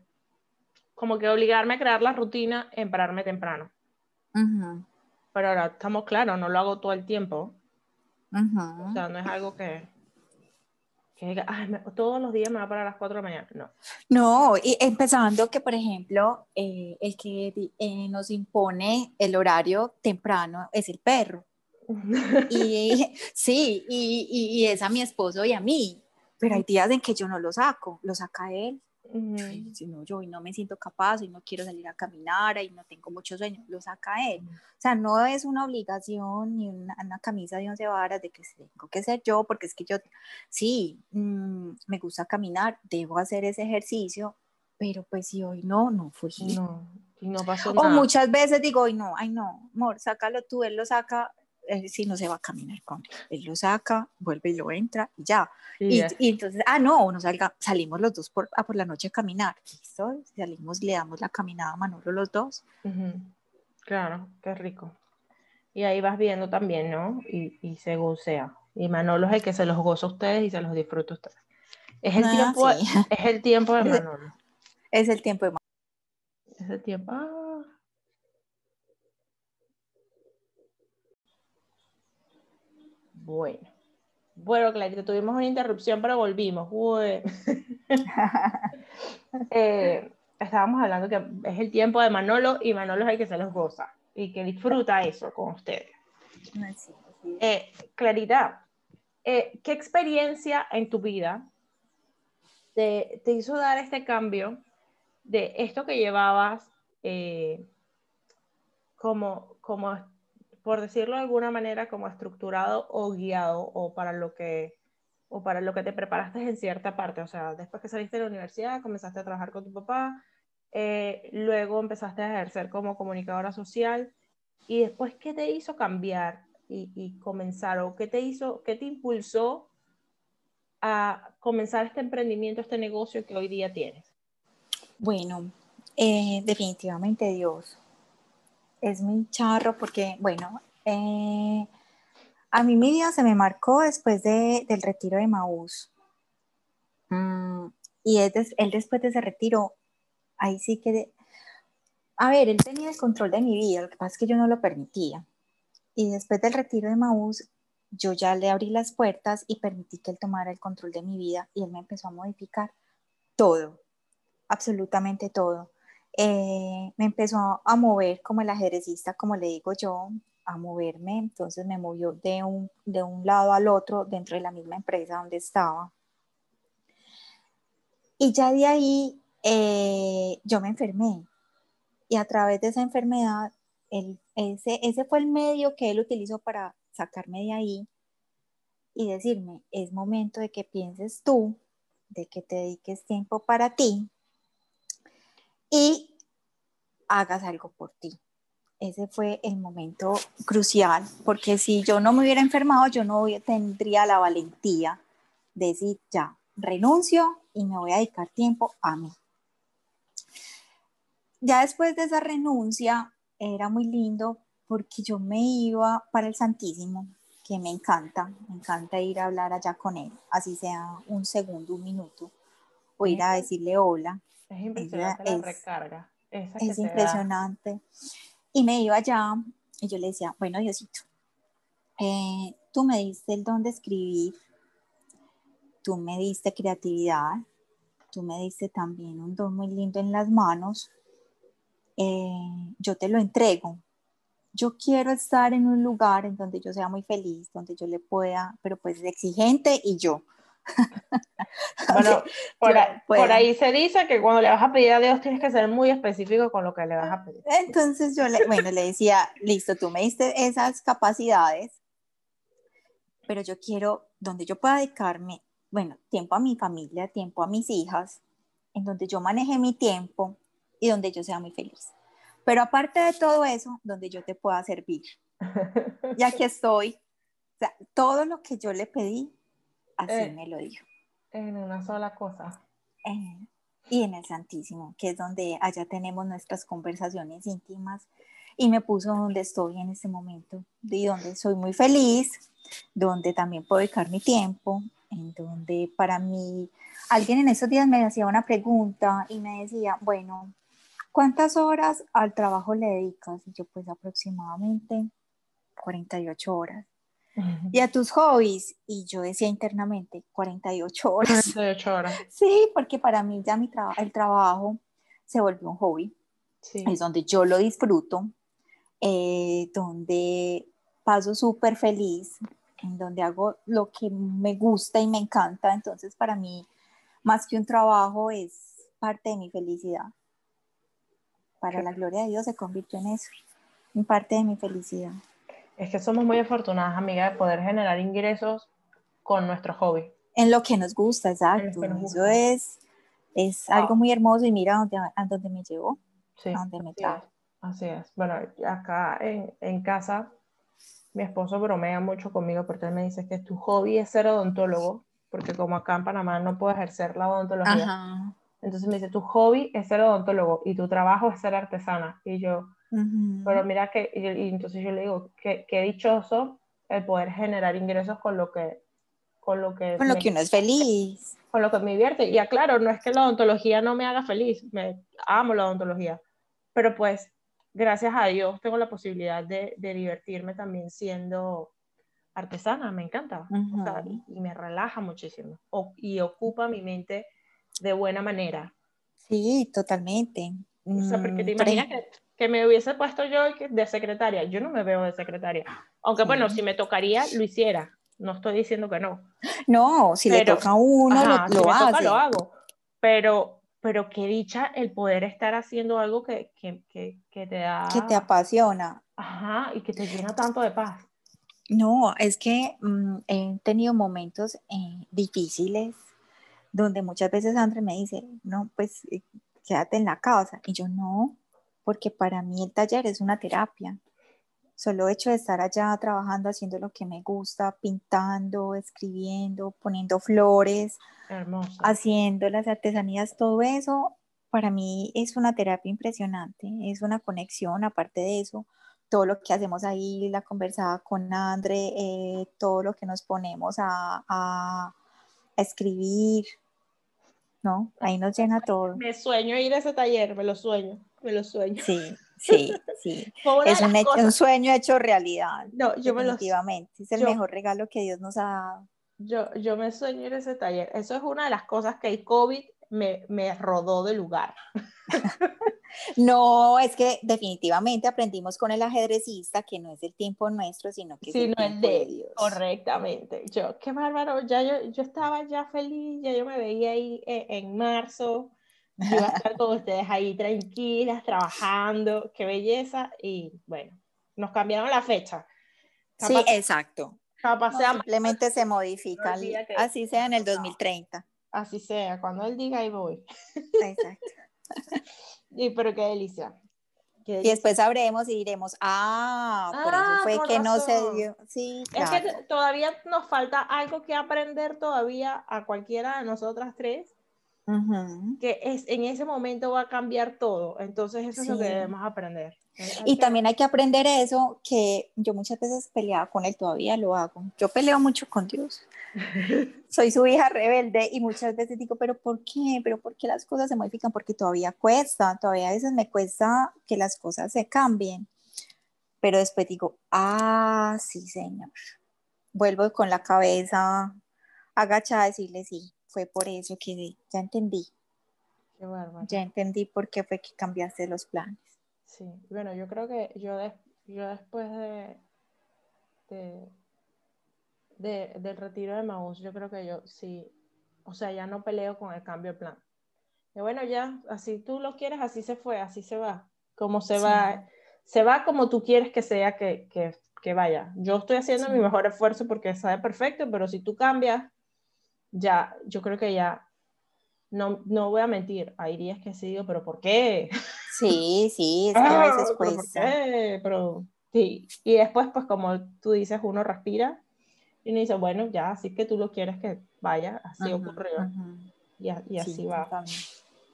como que obligarme a crear la rutina en pararme temprano. Pero ahora estamos claros, no lo hago todo el tiempo. O sea, no es algo que, que todos los días me va a parar a las 4 de la mañana. No. No, y empezando que, por ejemplo, eh, el que eh, nos impone el horario temprano es el perro. y sí, y, y, y, es a mi esposo y a mí. Pero hay días en que yo no lo saco, lo saca él. Si no, yo hoy no me siento capaz, y no quiero salir a caminar, y no tengo mucho sueño, lo saca él. O sea, no es una obligación ni una, camisa de once varas de que tengo que ser yo, porque es que yo, sí, mm, me gusta caminar, debo hacer ese ejercicio, pero pues si hoy no, no fui. No, y no pasó nada. O muchas veces digo, hoy no, ay no, amor, sácalo tú, él lo saca, si no se va a caminar con él. Él lo saca, vuelve y lo entra y ya. Y, entonces, ah, no, nos salga, salimos los dos por, por la noche a caminar. Listo, salimos, le damos la caminada a Manolo los dos. Claro, qué rico. Y ahí vas viendo también, ¿no? Y, y se gocea. Y Manolo es el que se los goza a ustedes y se los disfruta a ustedes. Es el, ah, tiempo, es el tiempo de Manolo. Es el tiempo de Manolo. Es el tiempo. Ah, Bueno. Bueno, Clarita, tuvimos una interrupción, pero volvimos. Eh, estábamos hablando que es el tiempo de Manolo y Manolo es el que se los goza y que disfruta eso con ustedes. Eh, Clarita, eh, ¿qué experiencia en tu vida te, te, hizo dar este cambio de esto que llevabas como, como por decirlo de alguna manera, como estructurado o guiado o para lo que o para lo que te preparaste en cierta parte, o sea, después que saliste de la universidad, comenzaste a trabajar con tu papá, eh, luego empezaste a ejercer como comunicadora social, y después, ¿qué te hizo cambiar y, y comenzar, o qué te hizo, qué te impulsó a comenzar este emprendimiento, este negocio que hoy día tienes? Bueno, eh, definitivamente Dios es muy charro porque, bueno, eh, a mí mi vida se me marcó después de, del retiro de Maús. Mm, y él, después de ese retiro, ahí sí que... a ver, él tenía el control de mi vida, lo que pasa es que yo no lo permitía. Y después del retiro de Maús, yo ya le abrí las puertas y permití que él tomara el control de mi vida y él me empezó a modificar todo, absolutamente todo. Eh, me empezó a mover como el ajedrecista, como le digo yo, a moverme, entonces me movió de un, de un lado al otro dentro de la misma empresa donde estaba. Y ya de ahí eh, yo me enfermé y a través de esa enfermedad, ese, ese fue el medio que él utilizó para sacarme de ahí y decirme, es momento de que pienses tú, de que te dediques tiempo para ti y hagas algo por ti. Ese fue el momento crucial, porque si yo no me hubiera enfermado, yo no tendría la valentía de decir, ya, renuncio y me voy a dedicar tiempo a mí. Ya después de esa renuncia, era muy lindo porque yo me iba para el Santísimo, que me encanta, me encanta ir a hablar allá con él, así sea un segundo, un minuto, o ir a decirle hola. Es impresionante la recarga. es impresionante. Y me iba allá y yo le decía, bueno, Diosito, eh, tú me diste el don de escribir, tú me diste creatividad, tú me diste también un don muy lindo en las manos, eh, yo te lo entrego. Yo quiero estar en un lugar en donde yo sea muy feliz, donde yo le pueda, pero pues exigente y yo, bueno, por, ahí se dice que cuando le vas a pedir a Dios tienes que ser muy específico con lo que le vas a pedir. Entonces yo le, bueno, le decía, listo, tú me diste esas capacidades, pero yo quiero, donde yo pueda dedicarme, bueno, tiempo a mi familia, tiempo a mis hijas, en donde yo maneje mi tiempo y donde yo sea muy feliz. Pero aparte de todo eso, donde yo te pueda servir. Ya que estoy, o sea, todo lo que yo le pedí, así eh, me lo dijo. En una sola cosa. Eh, y en el Santísimo, que es donde allá tenemos nuestras conversaciones íntimas y me puso donde estoy en este momento, y donde soy muy feliz, donde también puedo dedicar mi tiempo, en donde para mí, alguien en esos días me hacía una pregunta y me decía, bueno, ¿cuántas horas al trabajo le dedicas? Y yo pues aproximadamente 48 horas y a tus hobbies. Y yo decía internamente, 48 horas. 48 horas. Sí, porque para mí ya mi el trabajo se volvió un hobby. Es donde yo lo disfruto, eh, donde paso súper feliz, en donde hago lo que me gusta y me encanta. Entonces, para mí, más que un trabajo, es parte de mi felicidad. Para la gloria de Dios se convirtió en eso, en parte de mi felicidad. Es que somos muy afortunadas, amiga, de poder generar ingresos con nuestro hobby. En lo que nos gusta, exacto. Eso es, es algo muy hermoso y mira dónde, a dónde me llevó, sí, a dónde me trajo. Así es. Bueno, acá en, en, casa, mi esposo bromea mucho conmigo porque él me dice que tu hobby es ser odontólogo, porque como acá en Panamá no puedo ejercer la odontología. Entonces me dice, tu hobby es ser odontólogo y tu trabajo es ser artesana. Y yo, pero mira que, y, entonces yo le digo, que, qué dichoso el poder generar ingresos con lo que... Con lo que, con lo que uno es feliz. Con lo que me divierte. Y aclaro, no es que la odontología no me haga feliz, me amo la odontología, pero pues gracias a Dios tengo la posibilidad de, de divertirme también siendo artesana, me encanta. y, me relaja muchísimo. y ocupa mi mente de buena manera. Sí, totalmente. O sea, porque te Mm, imaginas que, que me hubiese puesto yo de secretaria. Yo no me veo de secretaria. Aunque bueno, si me tocaría, lo hiciera. No estoy diciendo que no. No, si le Pero- toca a uno, Ajá, lo, si lo toca, hace. lo hago. Pero, pero qué dicha el poder estar haciendo algo que, que, que, que te da... Que te apasiona. Ajá, y que te llena tanto de paz. No, es que mm, he tenido momentos eh, difíciles donde muchas veces André me dice, no, pues eh, quédate en la casa. Y yo no, porque para mí el taller es una terapia. Solo hecho de estar allá trabajando, haciendo lo que me gusta, pintando, escribiendo, poniendo flores, Hermoso. haciendo las artesanías, todo eso, para mí es una terapia impresionante, es una conexión, aparte de eso, todo lo que hacemos ahí, la conversada con André, eh, todo lo que nos ponemos a, a- a escribir, ¿no? Ahí nos llena todo. Me sueño ir a ese taller, me lo sueño, me lo sueño. Sí, sí, sí. Es un, hecho- un sueño hecho realidad. No, yo me lo definitivamente. Es el yo- mejor regalo que Dios nos ha dado. Yo, yo me sueño a ese taller. Eso es una de las cosas que el COVID me, me rodó de lugar. No, es que definitivamente aprendimos con el ajedrecista que no es el tiempo nuestro, sino que es el sino el tiempo de de Dios. correctamente. Yo, qué bárbaro, ya yo, yo estaba ya feliz, ya yo me veía ahí en, en marzo, yo iba a estar con ustedes ahí tranquilas, trabajando, qué belleza, y bueno, nos cambiaron la fecha. Sí, Capaz- exacto. capaz No, sea- simplemente se modifica, que- así sea en el 2030. así sea, cuando él diga ahí voy. Exacto. Y pero qué delicia. Qué Y después sabremos y diremos, ah, por Ah, eso fue que no se razón. dio. Sí, Es claro. que t- todavía nos falta algo que aprender todavía a cualquiera de nosotras tres, Ujú. que es en ese momento va a cambiar todo. Entonces eso es lo que Sí. debemos aprender. Hay Y que- también hay que aprender eso, que yo muchas veces peleaba con él, todavía lo hago. Yo peleo mucho con Dios. Soy su hija rebelde y muchas veces digo, pero ¿por qué? ¿Pero por qué las cosas se modifican? Porque todavía cuesta, todavía a veces me cuesta que las cosas se cambien. Pero después digo, ah, sí, Señor. Vuelvo con la cabeza agachada a decirle, sí, fue por eso que ya entendí, Qué bárbaro. ya entendí por qué fue que cambiaste los planes. Sí, bueno, yo creo que yo, des- yo después de, de, de- del retiro de Maús, yo creo que yo sí, o sea, ya no peleo con el cambio de plan. Y bueno, ya, así tú lo quieres, así se fue, así se va. Como se Sí. va, se va como tú quieres que sea que, que, que vaya. Yo estoy haciendo Sí. mi mejor esfuerzo porque sabe perfecto, pero si tú cambias, ya, yo creo que ya, no, no voy a mentir, hay días que sí digo, pero ¿por qué? Sí, sí, es que a Ah, veces pero ¿por cuesta. qué? Pero sí, y después pues como tú dices, uno respira y uno dice, bueno, ya, así que tú lo quieres que vaya, así ocurrió y, a- y Sí, así va. totalmente.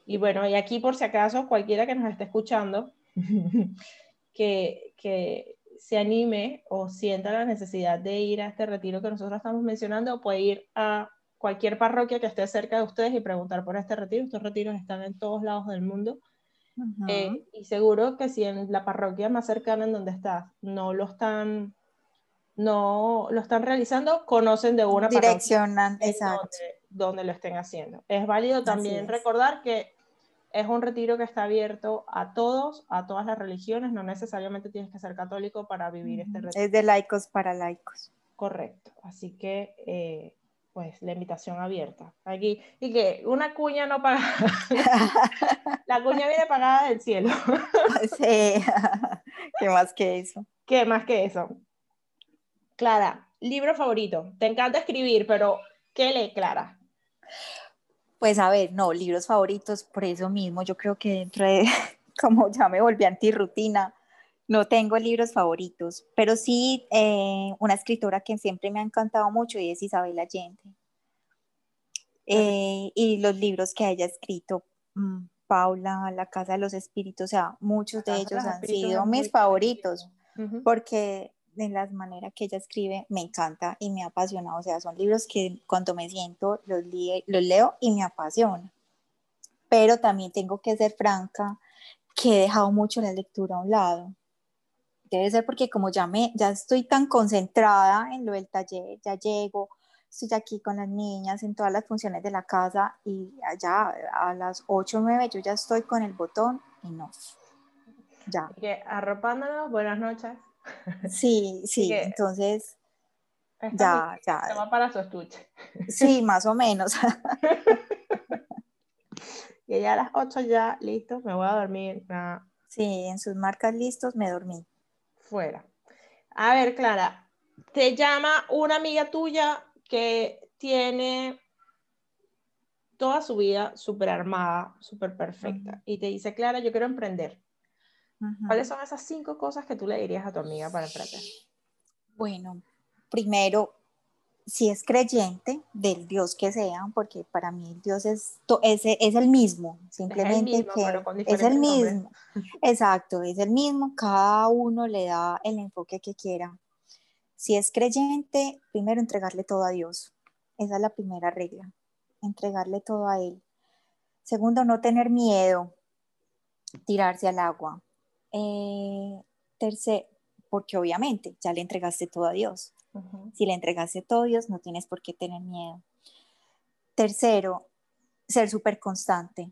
Y bueno, y aquí por si acaso cualquiera que nos esté escuchando que, que se anime o sienta la necesidad de ir a este retiro que nosotros estamos mencionando, puede ir a cualquier parroquia que esté cerca de ustedes y preguntar por este retiro. Estos retiros están en todos lados del mundo. Ujú. Eh, y seguro que si en la parroquia más cercana en donde estás no lo están, no lo están realizando, conocen de una Direccionan, exacto. donde, donde lo estén haciendo. Es válido también es. recordar que es un retiro que está abierto a todos, a todas las religiones, no necesariamente tienes que ser católico para vivir este retiro. Es de laicos para laicos. Correcto. Así que, eh, pues, la invitación abierta. Aquí, y que una cuña no paga, la cuña viene pagada del cielo. sí, ¿qué más que eso? ¿Qué más que eso? Clara, libro favorito. Te encanta escribir, pero ¿qué lee Clara? Pues a ver, no, libros favoritos, por eso mismo, yo creo que dentro de, como ya me volví antirrutina, no tengo libros favoritos, pero sí eh, una escritora que siempre me ha encantado mucho y es Isabel Allende. Eh, y los libros que ella ha escrito, mm, Paula, La Casa de los Espíritus, o sea, muchos de ellos los han sido mis favoritos porque de las maneras que ella escribe me encanta y me apasiona. O sea, son libros que cuando me siento los leo y me apasiona. Pero también tengo que ser franca que he dejado mucho la lectura a un lado. Debe ser porque como ya, me, ya estoy tan concentrada en lo del taller, ya llego, estoy aquí con las niñas en todas las funciones de la casa y allá a las 8 o 9 yo ya estoy con el botón y no. Ya. Que arropándonos, buenas noches. Sí, sí, entonces ya, ya. va para su estuche. Sí, más o menos. y ya a las 8 ya, listo, me voy a dormir. Sí, en sus marcas listos me dormí. Fuera. A ver, Clara, te llama una amiga tuya que tiene toda su vida súper armada, súper perfecta, y te dice, Clara, yo quiero emprender. ¿Cuáles son esas cinco cosas que tú le dirías a tu amiga para emprender? Bueno, primero, si es creyente del Dios que sea, porque para mí el Dios es, es, es el mismo, simplemente es el mismo, que es el mismo. Exacto, es el mismo, cada uno le da el enfoque que quiera. Si es creyente, primero entregarle todo a Dios. Esa es la primera regla, entregarle todo a Él. Segundo, no tener miedo, tirarse al agua. Eh, tercero, porque obviamente ya le entregaste todo a Dios. Si le entregaste todo a Dios, no tienes por qué tener miedo. Tercero, ser súper constante.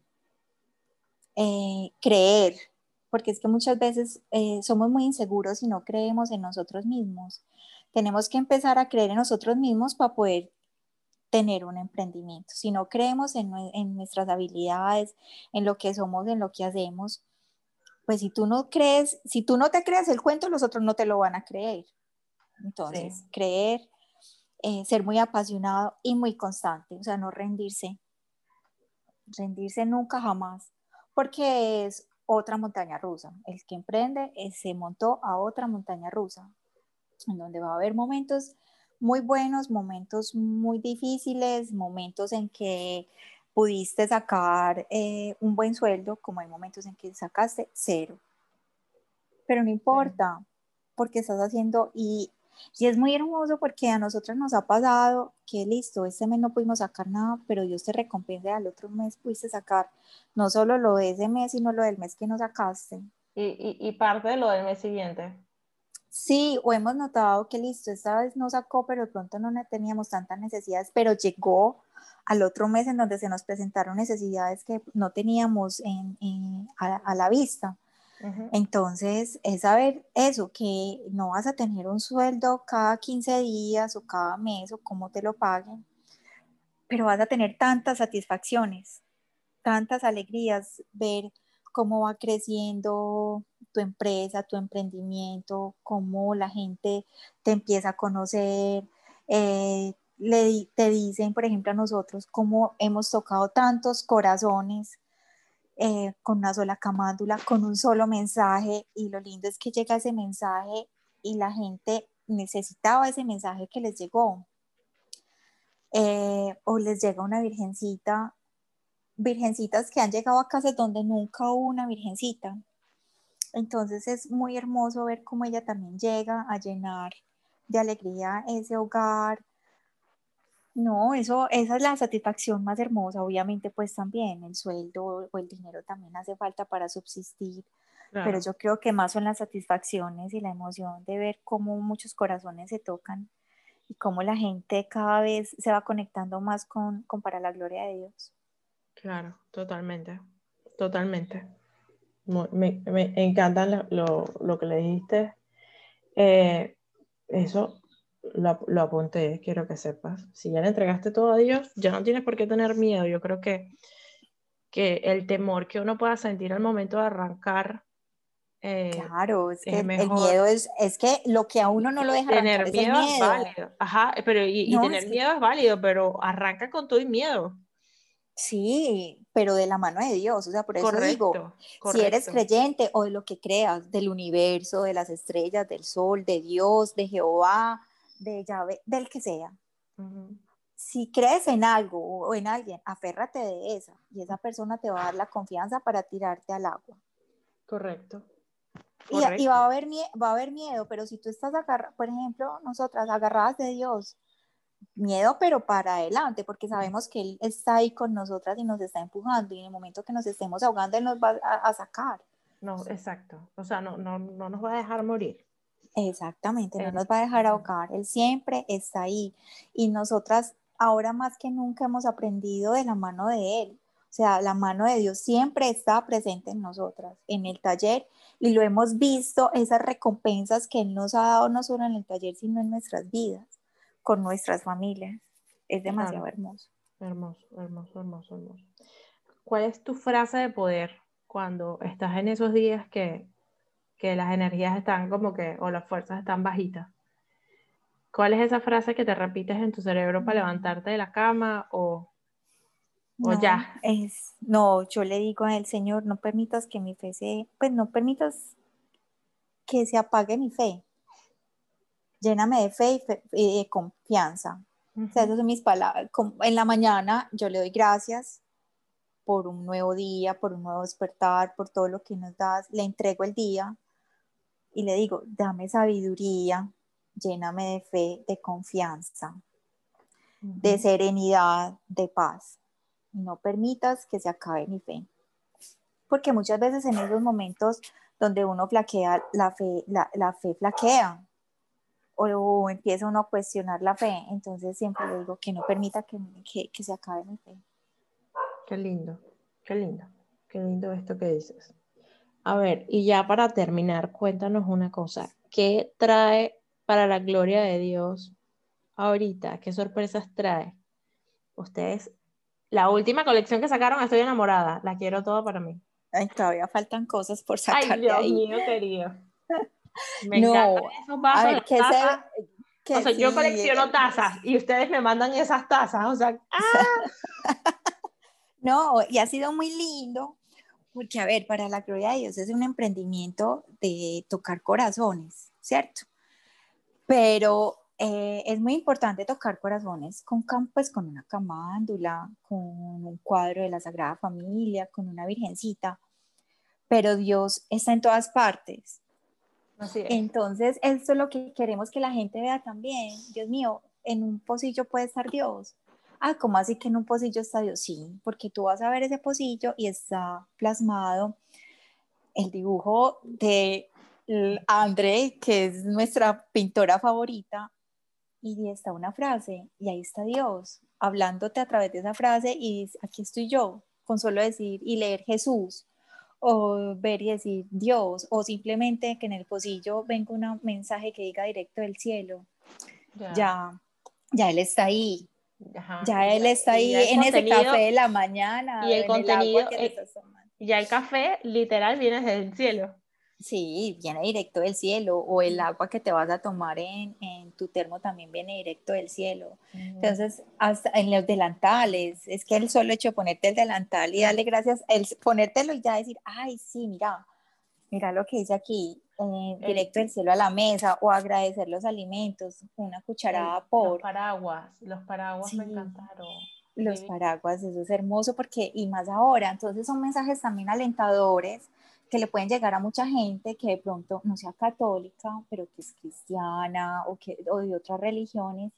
Eh, creer, porque es que muchas veces eh, somos muy inseguros y no creemos en nosotros mismos. Tenemos que empezar a creer en nosotros mismos para poder tener un emprendimiento. Si no creemos en, en nuestras habilidades, en lo que somos, en lo que hacemos, pues si tú no crees, si tú no te crees el cuento, los otros no te lo van a creer. Entonces, creer, eh, ser muy apasionado y muy constante, o sea, no rendirse, rendirse nunca jamás, porque es otra montaña rusa. El que emprende eh, se montó a otra montaña rusa, en donde va a haber momentos muy buenos, momentos muy difíciles, momentos en que pudiste sacar eh, un buen sueldo, como hay momentos en que sacaste cero. Pero no importa, porque estás haciendo, y y es muy hermoso porque a nosotros nos ha pasado que listo, este mes no pudimos sacar nada, pero Dios te recompensa al otro mes pudiste sacar no solo lo de ese mes, sino lo del mes que no sacaste. Y, y, parte de lo del mes siguiente. Sí, o hemos notado que listo, esta vez no sacó, pero de pronto no teníamos tantas necesidades, pero llegó al otro mes en donde se nos presentaron necesidades que no teníamos en, a la vista. Entonces, es saber eso, que no vas a tener un sueldo cada 15 días o cada mes o cómo te lo paguen, pero vas a tener tantas satisfacciones, tantas alegrías, ver cómo va creciendo tu empresa, tu emprendimiento, cómo la gente te empieza a conocer, eh, le, te dicen, por ejemplo, a nosotros, cómo hemos tocado tantos corazones eh, con una sola camándula, con un solo mensaje y lo lindo es que llega ese mensaje y la gente necesitaba ese mensaje que les llegó. Eh, o les llega una virgencita, virgencitas que han llegado a casas donde nunca hubo una virgencita. Entonces es muy hermoso ver cómo ella también llega a llenar de alegría ese hogar, no, eso, esa es la satisfacción más hermosa, obviamente pues también el sueldo o el dinero también hace falta para subsistir, pero yo creo que más son las satisfacciones y la emoción de ver cómo muchos corazones se tocan y cómo la gente cada vez se va conectando más con, para la gloria de Dios. Claro, totalmente, totalmente. Me, me encantan lo, lo, que le dijiste. Eh, eso lo, lo, apunté, quiero que sepas. Si ya le entregaste todo a Dios, ya no tienes por qué tener miedo. Yo creo que, que el temor que uno pueda sentir al momento de arrancar. Eh, claro, es que el miedo es, es que lo que a uno no lo deja tener miedo es, válido. Ajá, pero y, tener miedo es válido, pero arranca con todo y miedo. Sí, pero de la mano de Dios, o sea, por eso digo, si eres creyente o de lo que creas, del universo, de las estrellas, del sol, de Dios, de Jehová, de llave, del que sea. Si crees en algo o en alguien, aférrate de esa y esa persona te va a dar la confianza para tirarte al agua. Correcto. Y, va, a haber va a haber miedo, pero si tú estás agarrada, por ejemplo, nosotras agarradas de Dios, miedo pero para adelante, porque sabemos que Él está ahí con nosotras y nos está empujando y en el momento que nos estemos ahogando, Él nos va a, sacar. No, exacto. O sea, no, no, no nos va a dejar morir. Exactamente, no nos va a dejar ahogar, Él siempre está ahí. Y nosotras ahora más que nunca hemos aprendido de la mano de Él. O sea, la mano de Dios siempre está presente en nosotras, en el taller, y lo hemos visto, esas recompensas que Él nos ha dado no solo en el taller, sino en nuestras vidas, con nuestras familias. Es demasiado hermoso. Hermoso, hermoso, hermoso, hermoso. ¿Cuál es tu frase de poder cuando estás en esos días que, que las energías están como que, o las fuerzas están bajitas? ¿Cuál es esa frase que te repites en tu cerebro para levantarte de la cama o, o ya? Es, no, yo le digo al Señor, no permitas que mi fe se, pues no permitas que se apague mi fe. Lléname de fe y, de confianza. O sea, esas son mis palabras. En la mañana yo le doy gracias por un nuevo día, por un nuevo despertar, por todo lo que nos das. Le entrego el día y le digo, dame sabiduría, lléname de fe, de confianza, de serenidad, de paz. no permitas que se acabe mi fe. Porque muchas veces en esos momentos donde uno flaquea, la fe, la, fe flaquea o, empieza uno a cuestionar la fe. Entonces siempre le digo que no permita que, que se acabe mi fe. Qué lindo, qué lindo, qué lindo esto que dices. A ver, y ya para terminar, cuéntanos una cosa. ¿Qué trae para la gloria de Dios ahorita? ¿Qué sorpresas trae? Ustedes, la última colección que sacaron, estoy enamorada, la quiero toda para mí. Ay, todavía faltan cosas por sacar Ay, Dios mío, querido. Me no. encantan esos vasos, a ver, ¿qué se, o sea, yo colecciono tazas y ustedes me mandan esas tazas, o sea, ¡ah! no, y ha sido muy lindo, porque a ver, para la gloria de Dios es un emprendimiento de tocar corazones, ¿cierto? pero eh, es muy importante tocar corazones con, pues, con una camándula, con un cuadro de la Sagrada Familia, con una virgencita, pero Dios está en todas partes. Entonces, esto es lo que queremos que la gente vea también. Dios mío, en un pocillo puede estar Dios. Ah, ¿cómo así que en un pocillo está Dios? Sí, porque tú vas a ver ese pocillo y está plasmado el dibujo de André, que es nuestra pintora favorita, y está una frase, y ahí está Dios, hablándote a través de esa frase, y aquí estoy yo, con solo decir y leer Jesús, o ver y decir Dios, o simplemente que en el pocillo venga un mensaje que diga directo del cielo. Ya, ya, Él está ahí. Ya Él está ahí en ese café de la mañana. Y el contenido, el, ya el café literal viene desde el cielo. Sí, viene directo del cielo, o el agua que te vas a tomar en, en tu termo también viene directo del cielo. Entonces, hasta en los delantales, es que el solo hecho de ponerte el delantal y darle gracias, el ponértelo y ya decir, ay, sí, mira, mira lo que dice aquí, eh, directo del cielo a la mesa, o agradecer los alimentos, una cucharada por... Los paraguas, los paraguas me encantaron. Los paraguas, eso es hermoso porque, y más ahora, entonces son mensajes también alentadores que le pueden llegar a mucha gente que de pronto no sea católica, pero que es cristiana o, que, o de otras religiones,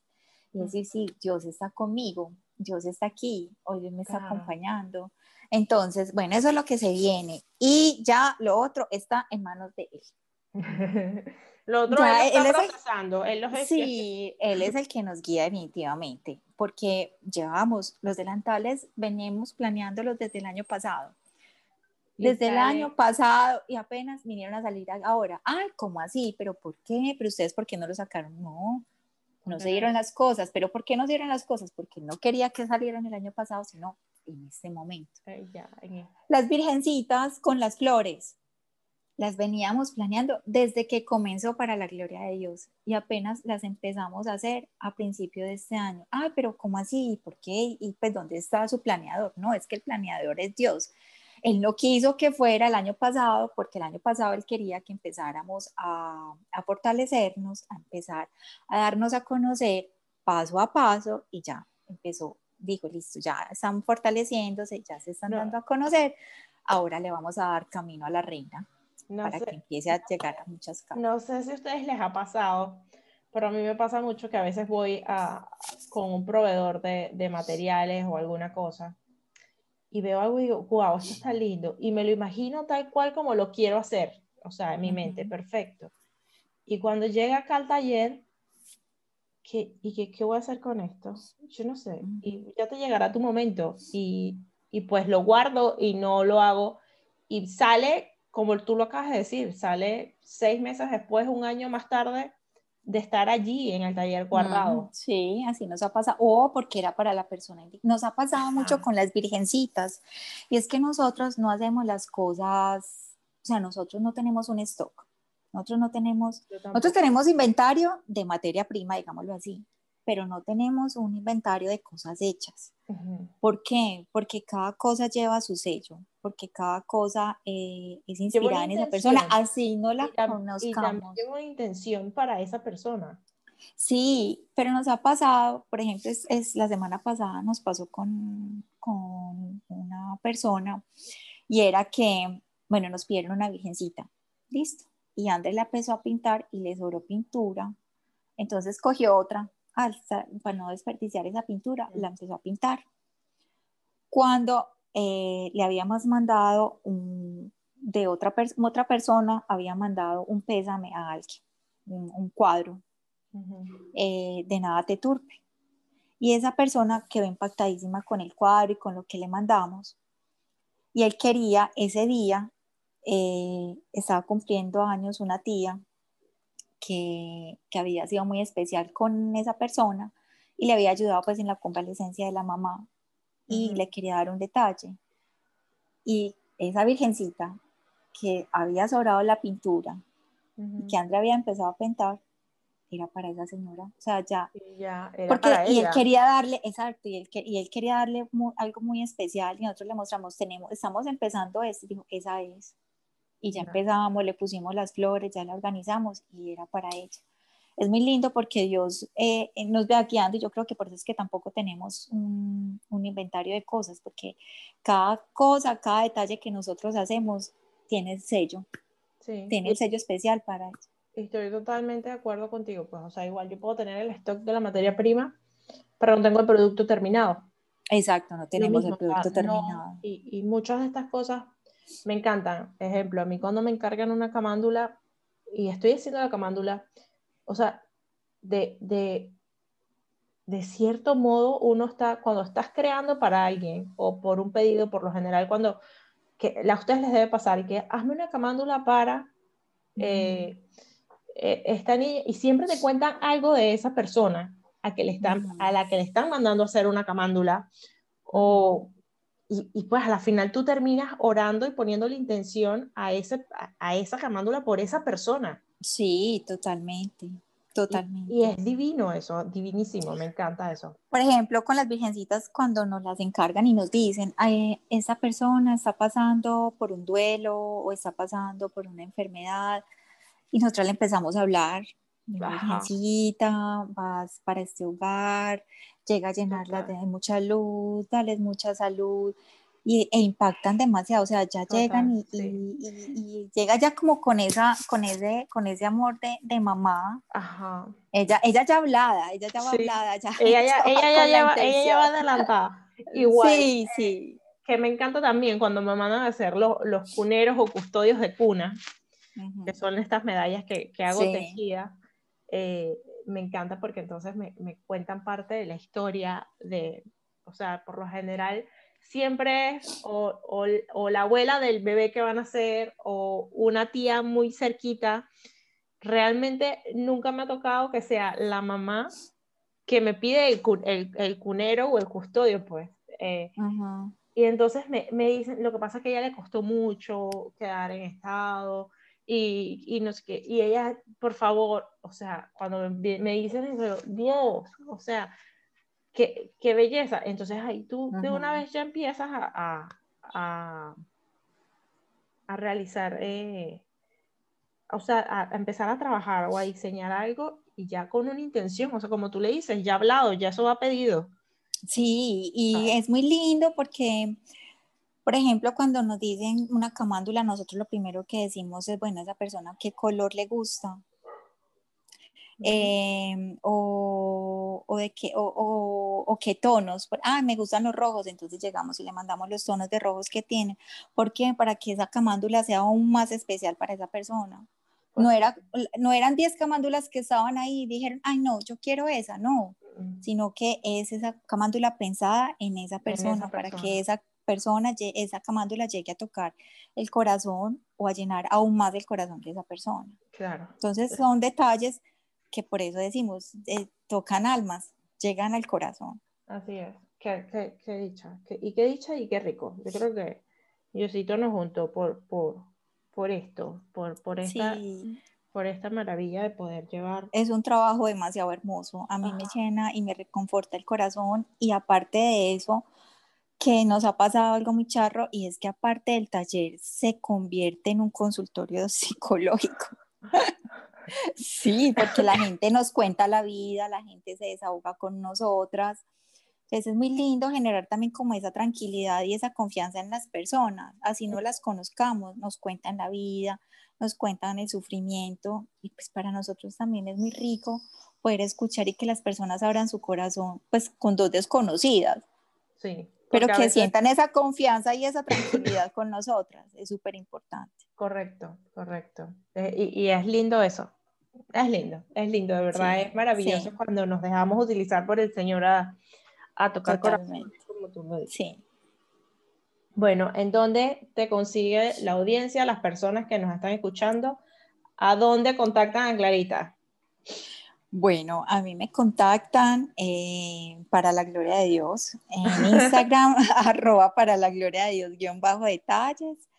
y decir, sí, Dios está conmigo, Dios está aquí, hoy Dios me está acompañando. Entonces, bueno, eso es lo que se viene. Y ya lo otro está en manos de Él. lo otro él, está procesando. Él, sí, Él es el que nos guía definitivamente, porque llevamos los delantales, venimos planeándolos desde el año pasado desde el año pasado y apenas vinieron a salir ahora. Ay, ¿cómo así? ¿Pero por qué? ¿Pero ustedes por qué no lo sacaron? No, no se dieron las cosas. ¿Pero por qué no se dieron las cosas? Porque no quería que salieran el año pasado, sino en este momento. Las virgencitas con las flores, las veníamos planeando desde que comenzó para la gloria de Dios y apenas las empezamos a hacer a principio de este año. Ay, pero ¿cómo así? ¿Por qué? ¿Y pues dónde está su planeador? No, es que el planeador es Dios. Él no quiso que fuera el año pasado porque el año pasado él quería que empezáramos a, fortalecernos, a empezar a darnos a conocer paso a paso y ya empezó, dijo, listo, ya están fortaleciéndose, ya se están dando a conocer, ahora le vamos a dar camino a la reina para que empiece a llegar a muchas casas. No sé si a ustedes les ha pasado, pero a mí me pasa mucho que a veces voy a, con un proveedor de, de materiales o alguna cosa y veo algo y digo, wow, esto está lindo, y me lo imagino tal cual como lo quiero hacer, o sea, en mi mente, perfecto. Y cuando llega acá al taller, ¿qué, ¿y qué, qué voy a hacer con esto? Yo no sé. Y ya te llegará tu momento. Y, y pues lo guardo y no lo hago. Y sale, como tú lo acabas de decir, sale seis meses después, un año más tarde, de estar allí en el taller guardado. sí, así nos ha pasado. O porque era para la persona. Nos ha pasado mucho con las virgencitas. Y es que nosotros no hacemos las cosas, o sea, nosotros no tenemos un stock. Nosotros no tenemos, nosotros tenemos inventario de materia prima, digámoslo así, pero no tenemos un inventario de cosas hechas. ¿Por qué? Porque cada cosa lleva su sello, porque cada cosa eh, es inspirada en esa persona, así no la conozcamos. Y lleva una intención para esa persona. Sí, pero nos ha pasado, por ejemplo, es, la semana pasada nos pasó con, con una persona y era que, bueno, nos pidieron una virgencita, listo, y Andrés la empezó a pintar y le sobró pintura, entonces cogió otra, para no desperdiciar esa pintura, la empezó a pintar. Cuando eh, le habíamos mandado de otra, otra persona, había mandado un pésame a alguien, un, cuadro eh, de nada te turpe. Y esa persona quedó impactadísima con el cuadro y con lo que le mandamos. Y él quería ese día, eh, estaba cumpliendo años una tía que, que, había sido muy especial con esa persona y le había ayudado pues en la convalecencia de la mamá y le quería dar un detalle. Y esa virgencita que había sobrado la pintura y que Andrea había empezado a pintar, era para esa señora. O sea, ya. porque, y él quería darle, exacto, y él, y él quería darle algo muy especial y nosotros le mostramos, tenemos, estamos empezando esto, dijo, esa es y ya empezábamos, le pusimos las flores, ya la organizamos y era para ella. Es muy lindo porque Dios eh, eh, nos ve guiando y yo creo que por eso es que tampoco tenemos un, un, inventario de cosas, porque cada cosa, cada detalle que nosotros hacemos tiene el sello, sí. tiene el sello especial para eso. Estoy totalmente de acuerdo contigo, pues, o sea, igual yo puedo tener el stock de la materia prima, pero no tengo el producto terminado. Exacto, no tenemos el producto terminado. y, y muchas de estas cosas me encantan. Ejemplo, a mí cuando me encargan una camándula y estoy haciendo la camándula, o sea, de, de, de cierto modo uno está, cuando estás creando para alguien o por un pedido, por lo general, cuando que a ustedes les debe pasar que hazme una camándula para eh, eh, esta niña y siempre te cuentan algo de esa persona a, que le están, a la que le están mandando a hacer una camándula o y, pues a la final tú terminas orando y poniendo la intención a, ese, a, esa camándula por esa persona. Sí, totalmente, totalmente. Y, es divino eso, divinísimo, me encanta eso. Por ejemplo, con las virgencitas cuando nos las encargan y nos dicen, esa persona está pasando por un duelo o está pasando por una enfermedad y nosotros le empezamos a hablar, virgencita, vas para este hogar, llega a llenarla de mucha luz, darles mucha salud y, e impactan demasiado, o sea, ya llegan y, y, llega ya como con, esa, con, ese, con ese amor de, de mamá. Ajá. Ella, ella ya hablada, ella ya va hablada, ya. Ella ya, ella ya, va, ella ya va adelantada. Igual. Sí, sí. Que me encanta también cuando me mandan a hacer los, los cuneros o custodios de cuna, que son estas medallas que, que hago tejida. Eh, me encanta porque entonces me, me, cuentan parte de la historia de, o sea, por lo general siempre es o, o, la abuela del bebé que van a ser o una tía muy cerquita. Realmente nunca me ha tocado que sea la mamá que me pide el, el, el cunero o el custodio, pues. Eh, y entonces me, me, dicen, lo que pasa es que a ella le costó mucho quedar en estado, y, y no sé qué, y ella, por favor, o sea, cuando me, me dicen eso, Dios, o sea, qué, qué belleza. Entonces ahí tú de una vez ya empiezas a, a, a, realizar, eh, o sea, a, empezar a trabajar o a diseñar algo y ya con una intención, o sea, como tú le dices, ya hablado, ya eso va pedido. Sí, y es muy lindo porque por ejemplo, cuando nos dicen una camándula, nosotros lo primero que decimos es, bueno, esa persona, ¿qué color le gusta? Em, o, o, de qué, o, o, qué tonos. Ah, me gustan los rojos, entonces llegamos y le mandamos los tonos de rojos que tiene. ¿Por qué? Para que esa camándula sea aún más especial para esa persona. No, era, no eran 10 camándulas que estaban ahí y dijeron, ay, no, yo quiero esa, no, sino que es esa camándula pensada en esa persona, para persona. que esa persona, esa camándula llegue a tocar el corazón o a llenar aún más el corazón de esa persona. Claro. Entonces son detalles que por eso decimos, eh, tocan almas, llegan al corazón. Así es. Qué, qué, qué dicha. Qué- y qué dicha y qué rico. Yo creo que Diosito nos juntó por, por, por esto, por, por, esta, Sí, por esta maravilla de poder llevar. es un trabajo demasiado hermoso. A mí me Ajá. llena y me reconforta el corazón. Y aparte de eso, que nos ha pasado algo muy charro y es que aparte del taller se convierte en un consultorio psicológico. Sí, porque la gente nos cuenta la vida, la gente se desahoga con nosotras. Entonces es muy lindo generar también como esa tranquilidad y esa confianza en las personas, así no las conozcamos, nos cuentan la vida, nos cuentan el sufrimiento y pues para nosotros también es muy rico poder escuchar y que las personas abran su corazón pues con dos desconocidas, Sí. Pero que veces- sientan esa confianza y esa tranquilidad con nosotras, es súper importante. Correcto, correcto. Eh, y, y es lindo eso. Es lindo, es lindo, de verdad. Sí, es maravilloso sí. cuando nos dejamos utilizar por el Señor a, a tocar corazón, Totalmente. como tú lo dices. Sí. Bueno, ¿en dónde te consigue la audiencia, las personas que nos están escuchando? ¿A dónde contactan a Clarita? Bueno, a mí me contactan eh, para la gloria de Dios en Instagram, arroba para la gloria de Dios, guion bajo detalles,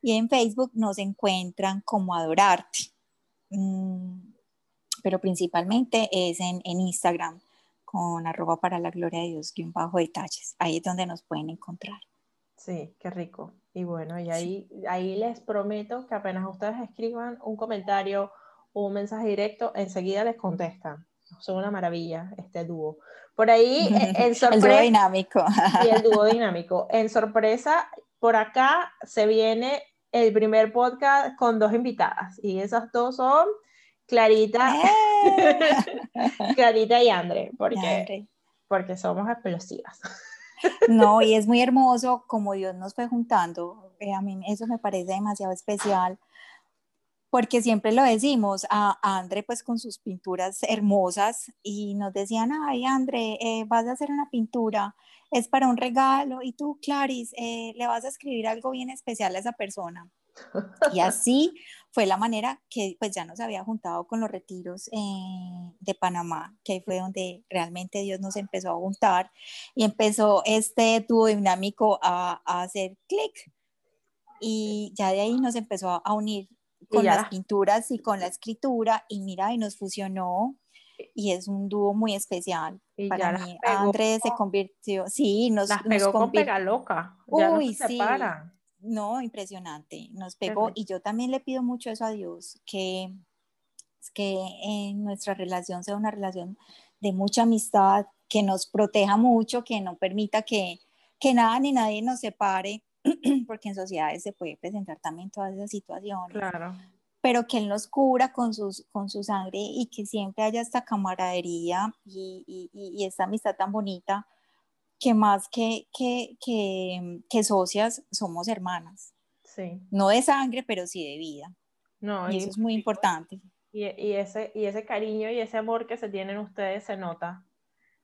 y en Facebook nos encuentran como adorarte. Mm, pero principalmente es en, en Instagram con arroba para la gloria de Dios, guion bajo detalles. Ahí es donde nos pueden encontrar. Sí, qué rico. Y bueno, y ahí, ahí les prometo que apenas ustedes escriban un comentario o un mensaje directo, enseguida les contestan. Son una maravilla este dúo. Por ahí, eh, en El dúo sorpresa, dinámico. y el dúo dinámico. En sorpresa, por acá se viene el primer podcast con dos invitadas. Y esas dos son Clarita, ¡Eh! Clarita y Andre, porque, porque somos explosivas. No, y es muy hermoso como Dios nos fue juntando. Eh, a mí eso me parece demasiado especial, porque siempre lo decimos, a, a André pues con sus pinturas hermosas y nos decían, ay André, eh, vas a hacer una pintura, es para un regalo y tú, Claris, eh, le vas a escribir algo bien especial a esa persona. Y así fue la manera que pues ya nos había juntado con los retiros eh, de Panamá, que ahí fue donde realmente Dios nos empezó a juntar y empezó este dúo dinámico a, a hacer clic. Y ya de ahí nos empezó a unir con ya. las pinturas y con la escritura y mira, y nos fusionó y es un dúo muy especial. Y Para mí, pegó André se con- convirtió, sí, nos, Las nos pegó con convir- pega loca. Ya no Uy, se sí. separan. no, impresionante. Nos pegó y yo también le pido mucho eso a Dios, que, que en nuestra relación sea una relación de mucha amistad, que nos proteja mucho, que no permita que, que nada ni nadie nos separe, porque en sociedades se puede presentar también todas esas situaciones, Claro. pero que Él nos cubra con, sus, con su sangre y que siempre haya esta camaradería y, y- y- esta amistad tan bonita, que más que, que, que, que socias somos hermanas Sí. no de sangre, pero sí de vida. No, Y y, eso es muy importante. y, y ese, y ese cariño y ese amor que se tienen ustedes se nota.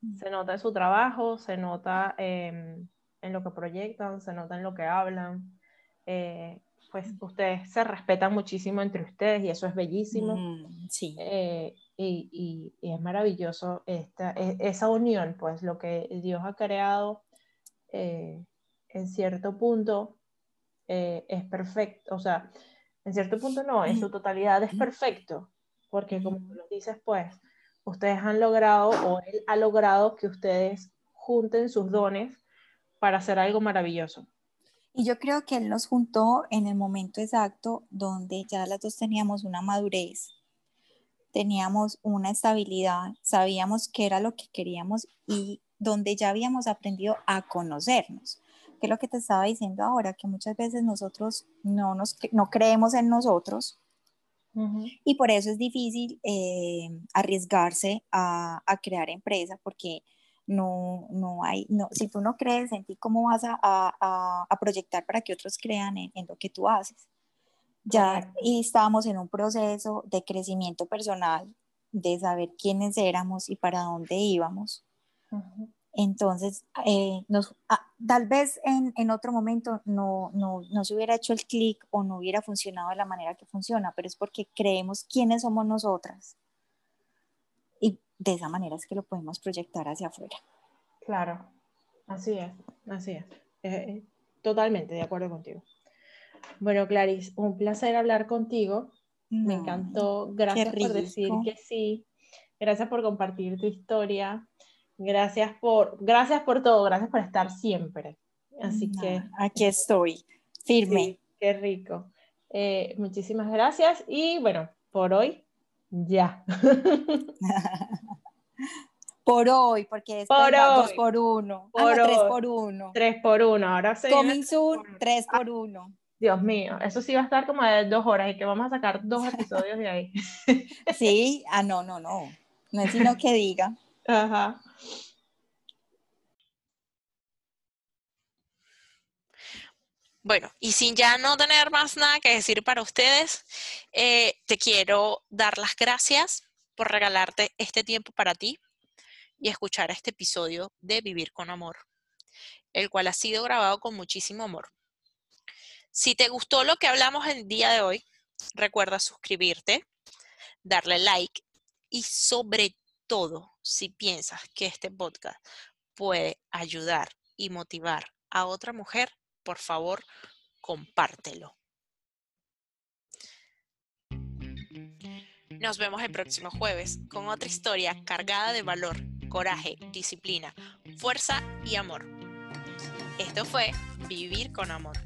Mm. Se nota en su trabajo, se nota em, en lo que proyectan, se nota en lo que hablan. Eh, pues ustedes se respetan muchísimo entre ustedes y eso es bellísimo. Mm, sí. Eh, y, y- y es maravilloso esta, e- esa unión, pues lo que Dios ha creado eh, en cierto punto es perfecto, o sea, en cierto punto no, en su totalidad es perfecto, porque como lo dices, pues ustedes han logrado o él ha logrado que ustedes junten sus dones para hacer algo maravilloso. Y yo creo que él nos juntó en el momento exacto donde ya las dos teníamos una madurez, teníamos una estabilidad, sabíamos qué era lo que queríamos y donde ya habíamos aprendido a conocernos. Que es lo que te estaba diciendo ahora, que muchas veces nosotros no, nos, no creemos en nosotros, y por eso es difícil eh, arriesgarse a, a, crear empresa porque no, no hay, no, si tú no crees en ti, ¿cómo vas a, a, a proyectar para que otros crean en, en, lo que tú haces? Ya y estábamos en un proceso de crecimiento personal, de saber quiénes éramos y para dónde íbamos. Entonces, eh, nos, ah, tal vez en, en, otro momento no, no, no se hubiera hecho el clic o no hubiera funcionado de la manera que funciona, pero es porque creemos quiénes somos nosotras. Y de esa manera es que lo podemos proyectar hacia afuera. Claro, así es, así es. Eh, totalmente de acuerdo contigo. Bueno, Clarice, un placer hablar contigo. Me encantó. Gracias por decir que sí. Gracias por compartir tu historia. Gracias por, gracias por todo, gracias por estar siempre. Así que. Aquí estoy, firme. qué rico. Eh, muchísimas gracias y bueno, por hoy ya. por hoy, porque es por dos por uno. Ah, por tres por uno. Tres por uno, ahora se Coming soon, tres por uno. Dios mío, eso sí va a estar como de dos horas y que vamos a sacar dos episodios de ahí. Sí, ah, no, no, no. No es sino que diga. Ajá. Bueno, y sin ya no tener más nada que decir para ustedes, eh, te quiero dar las gracias por regalarte este tiempo para ti y escuchar este episodio de Vivir con Amor, el cual ha sido grabado con muchísimo amor. Si te gustó lo que hablamos el día de hoy, recuerda suscribirte, darle like y sobre todo, si piensas que este podcast puede ayudar y motivar a otra mujer, por favor, compártelo. Nos vemos el próximo jueves con otra historia cargada de valor, coraje, disciplina, fuerza y amor. Esto fue Vivir con Amor.